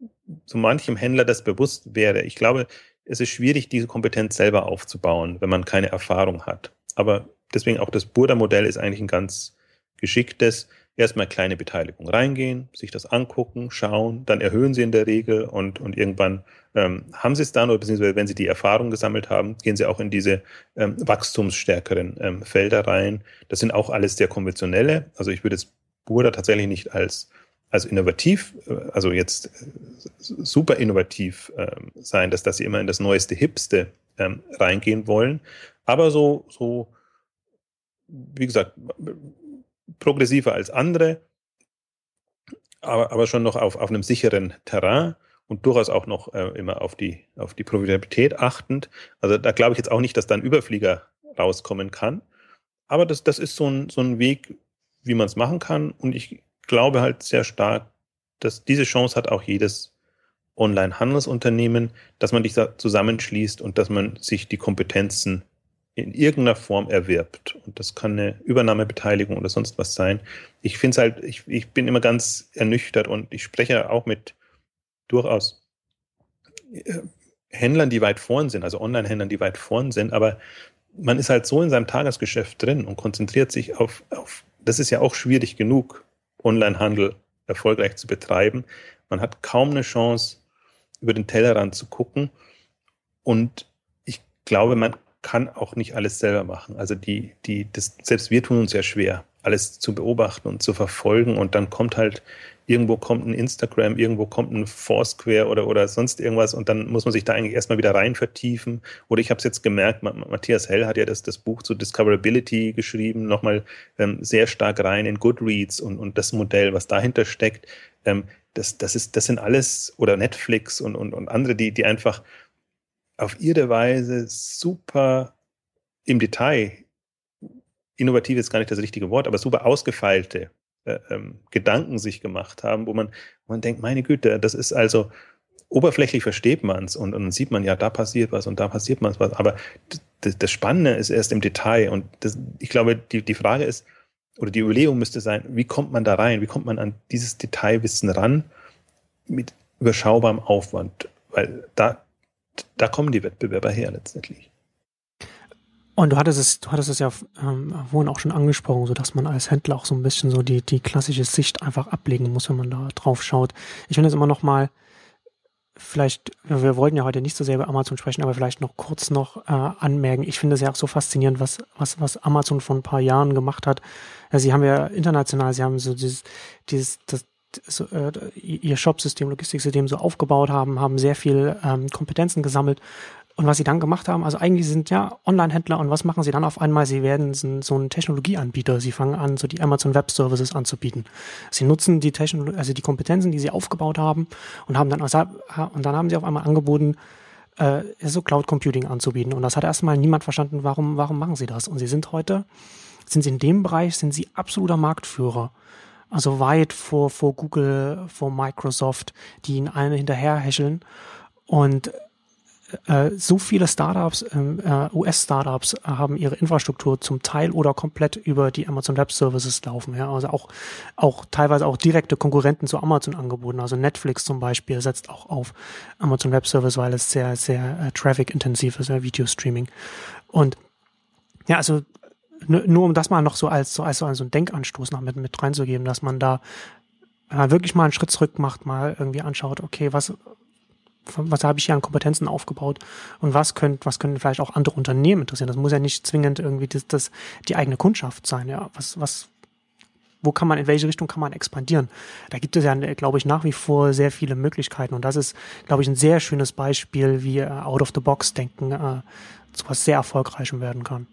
so manchem Händler das bewusst wäre, ich glaube, es ist schwierig, diese Kompetenz selber aufzubauen, wenn man keine Erfahrung hat. Aber deswegen auch das Burda-Modell ist eigentlich ein ganz geschicktes. erstmal kleine Beteiligung reingehen, sich das angucken, schauen, dann erhöhen sie in der Regel und, und irgendwann ähm, haben sie es dann, oder beziehungsweise wenn sie die Erfahrung gesammelt haben, gehen sie auch in diese ähm, wachstumsstärkeren ähm, Felder rein. Das sind auch alles sehr konventionelle. Also ich würde jetzt Burda tatsächlich nicht als, als innovativ, äh, also jetzt äh, super innovativ äh, sein, dass, dass sie immer in das neueste, hipste ähm, reingehen wollen. Aber so, so, wie gesagt, progressiver als andere, aber, aber schon noch auf, auf einem sicheren Terrain und durchaus auch noch äh, immer auf die, auf die Profitabilität achtend. Also da glaube ich jetzt auch nicht, dass da ein Überflieger rauskommen kann. Aber das, das ist so ein, so ein Weg, wie man es machen kann. Und ich glaube halt sehr stark, dass diese Chance hat auch jedes Online-Handelsunternehmen, dass man sich da zusammenschließt und dass man sich die Kompetenzen in irgendeiner Form erwirbt. Und das kann eine Übernahmebeteiligung oder sonst was sein. Ich finde es halt, ich, ich bin immer ganz ernüchtert und ich spreche auch mit durchaus äh, Händlern, die weit vorn sind, also Online-Händlern, die weit vorn sind, aber man ist halt so in seinem Tagesgeschäft drin und konzentriert sich auf, auf das ist ja auch schwierig genug, Online-Handel erfolgreich zu betreiben. Man hat kaum eine Chance, über den Tellerrand zu gucken. Und ich glaube, man kann auch nicht alles selber machen. Also die, die, das, selbst wir tun uns ja schwer, alles zu beobachten und zu verfolgen. Und dann kommt halt, irgendwo kommt ein Instagram, irgendwo kommt ein Foursquare oder, oder sonst irgendwas. Und dann muss man sich da eigentlich erstmal wieder rein vertiefen. Oder ich habe es jetzt gemerkt, Matthias Hell hat ja das, das Buch zu Discoverability geschrieben, nochmal ähm, sehr stark rein in Goodreads und, und das Modell, was dahinter steckt. Ähm, das, das, ist, das sind alles, oder Netflix und, und, und andere, die, die einfach auf ihre Weise super im Detail, innovativ ist gar nicht das richtige Wort, aber super ausgefeilte äh, ähm, Gedanken sich gemacht haben, wo man, wo man denkt, meine Güte, das ist also, oberflächlich versteht man es und, und dann sieht man, ja, da passiert was und da passiert was, aber das, das Spannende ist erst im Detail und das, ich glaube, die, die Frage ist, oder die Überlegung müsste sein, wie kommt man da rein, wie kommt man an dieses Detailwissen ran mit überschaubarem Aufwand, weil da, da kommen die Wettbewerber her letztendlich. Und du hattest es, du hattest es ja ähm, vorhin auch schon angesprochen, so dass man als Händler auch so ein bisschen so die, die klassische Sicht einfach ablegen muss, wenn man da drauf schaut. Ich finde es immer noch mal, vielleicht, wir wollten ja heute nicht so sehr über Amazon sprechen, aber vielleicht noch kurz noch äh, anmerken. Ich finde es ja auch so faszinierend, was, was, was Amazon vor ein paar Jahren gemacht hat. Ja, sie haben ja international, sie haben so dieses, dieses, das, so, äh, ihr Shopsystem, Logistiksystem so aufgebaut haben, haben sehr viel ähm, Kompetenzen gesammelt. Und was sie dann gemacht haben, also eigentlich sind ja Online-Händler und was machen sie dann auf einmal? Sie werden so ein Technologieanbieter. Sie fangen an, so die Amazon Web Services anzubieten. Sie nutzen die Technologie, also die Kompetenzen, die sie aufgebaut haben und haben dann, und dann haben sie auf einmal angeboten, äh, so Cloud Computing anzubieten. Und das hat erstmal niemand verstanden, warum, warum machen sie das? Und sie sind heute, sind sie in dem Bereich, sind sie absoluter Marktführer. Also weit vor, vor Google, vor Microsoft, die ihnen eine hinterherhäscheln. Und äh, so viele Startups, ähm, äh, US-Startups haben ihre Infrastruktur zum Teil oder komplett über die Amazon Web Services laufen. Ja? Also auch, auch teilweise auch direkte Konkurrenten zu Amazon angeboten. Also Netflix zum Beispiel setzt auch auf Amazon Web Service, weil es sehr, sehr äh, traffic-intensiv ist, ja, Video-Streaming. Und ja, also nur um das mal noch so als so als so einen Denkanstoß noch mit mit reinzugeben, dass man da äh, wirklich mal einen Schritt zurück macht, mal irgendwie anschaut, okay, was was habe ich hier an Kompetenzen aufgebaut und was könnt, was können vielleicht auch andere Unternehmen interessieren. Das muss ja nicht zwingend irgendwie das, das die eigene Kundschaft sein. Ja, was, was, wo kann man, in welche Richtung kann man expandieren? Da gibt es ja, glaube ich, nach wie vor sehr viele Möglichkeiten und das ist, glaube ich, ein sehr schönes Beispiel, wie äh, out of the box denken äh, zu was sehr erfolgreichem werden kann.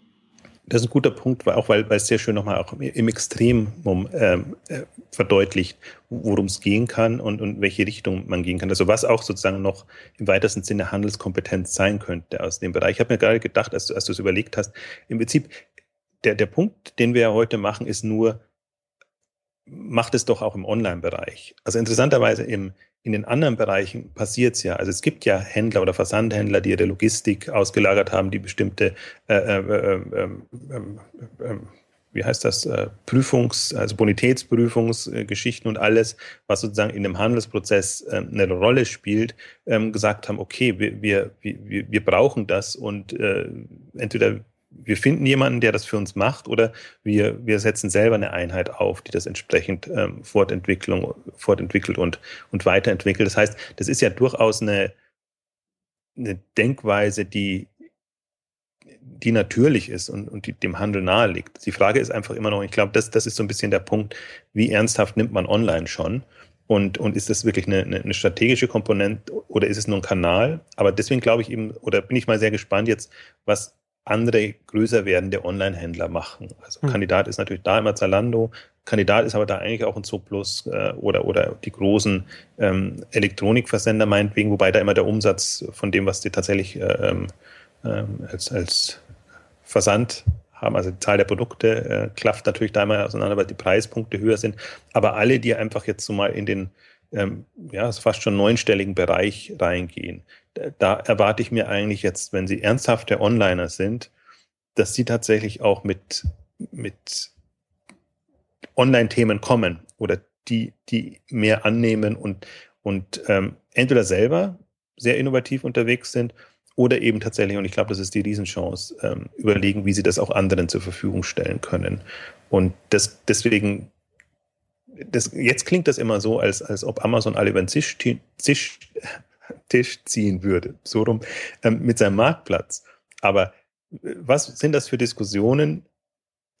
Das ist ein guter Punkt, auch weil, weil es sehr schön nochmal auch im Extremum ähm, äh, verdeutlicht, worum es gehen kann und, und welche Richtung man gehen kann. Also was auch sozusagen noch im weitesten Sinne Handelskompetenz sein könnte aus dem Bereich. Ich habe mir gerade gedacht, als als du es überlegt hast, im Prinzip, der, der Punkt, den wir heute machen, ist nur, macht es doch auch im Online-Bereich. Also interessanterweise im, in den anderen Bereichen passiert es ja. Also es gibt ja Händler oder Versandhändler, die ihre Logistik ausgelagert haben, die bestimmte, äh, äh, äh, ähm, ähm, ähm, wie heißt das, äh, Prüfungs-, also Bonitätsprüfungsgeschichten und alles, was sozusagen in dem Handelsprozess eine Rolle spielt, gesagt haben, okay, wir, wir, wir, wir brauchen das und äh, entweder wir finden jemanden, der das für uns macht, oder wir, wir setzen selber eine Einheit auf, die das entsprechend ähm, Fortentwicklung, fortentwickelt und, und weiterentwickelt. Das heißt, das ist ja durchaus eine, eine Denkweise, die, die natürlich ist und, und die dem Handel nahe liegt. Die Frage ist einfach immer noch, ich glaube, das, das ist so ein bisschen der Punkt, wie ernsthaft nimmt man online schon? Und, und ist das wirklich eine, eine, strategische Komponente oder ist es nur ein Kanal? Aber deswegen glaube ich eben, oder bin ich mal sehr gespannt jetzt, was andere größer werdende Online-Händler machen. Also mhm. Kandidat ist natürlich da immer Zalando, Kandidat ist aber da eigentlich auch ein Zooplus äh, oder, oder die großen ähm, Elektronikversender meinetwegen, wobei da immer der Umsatz von dem, was die tatsächlich äh, ähm, ähm, als, als Versand haben, also die Zahl der Produkte äh, klafft natürlich da immer auseinander, weil die Preispunkte höher sind. Aber alle, die einfach jetzt so mal in den ähm, ja, fast schon neunstelligen Bereich reingehen, da erwarte ich mir eigentlich jetzt, wenn sie ernsthafte Onliner sind, dass sie tatsächlich auch mit, mit Online-Themen kommen oder die, die mehr annehmen und, und ähm, entweder selber sehr innovativ unterwegs sind oder eben tatsächlich, und ich glaube, das ist die Riesenchance, ähm, überlegen, wie sie das auch anderen zur Verfügung stellen können. Und das, deswegen, das, jetzt klingt das immer so, als, als ob Amazon alle über den Tisch, Tisch, Tisch ziehen würde, so rum, ähm, mit seinem Marktplatz. Aber äh, was sind das für Diskussionen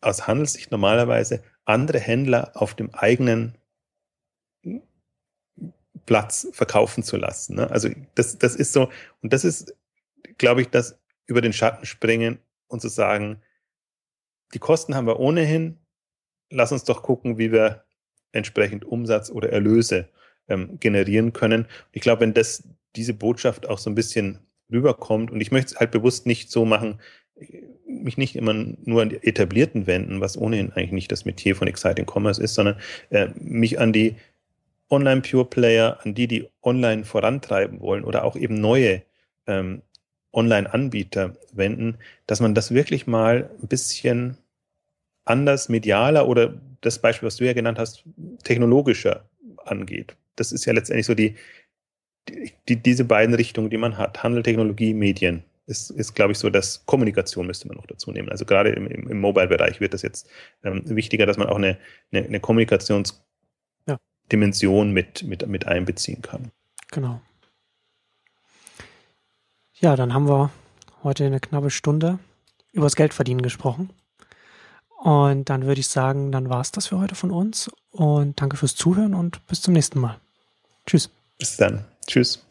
aus Handelssicht normalerweise, andere Händler auf dem eigenen Platz verkaufen zu lassen? Ne? Also das, das ist so, und das ist glaube ich, das über den Schatten springen und zu sagen, die Kosten haben wir ohnehin, lass uns doch gucken, wie wir entsprechend Umsatz oder Erlöse ähm, generieren können. Ich glaube, wenn das diese Botschaft auch so ein bisschen rüberkommt, und ich möchte es halt bewusst nicht so machen, mich nicht immer nur an die etablierten wenden, was ohnehin eigentlich nicht das Metier von Exciting Commerce ist, sondern äh, mich an die Online-Pure-Player, an die, die online vorantreiben wollen oder auch eben neue ähm, Online-Anbieter wenden, dass man das wirklich mal ein bisschen anders, medialer oder das Beispiel, was du ja genannt hast, technologischer angeht. Das ist ja letztendlich so die, die diese beiden Richtungen, die man hat. Handel, Technologie, Medien. Ist, ist glaube ich, so, dass Kommunikation müsste man noch dazu nehmen. Also gerade im, im, Mobile-Bereich wird das jetzt ähm, wichtiger, dass man auch eine, eine, eine Kommunikationsdimension ja. mit, mit, mit einbeziehen kann. Genau. Ja, dann haben wir heute eine knappe Stunde übers Geldverdienen gesprochen. Und dann würde ich sagen, dann war es das für heute von uns. Und danke fürs Zuhören und bis zum nächsten Mal. Tschüss. Bis dann. Tschüss.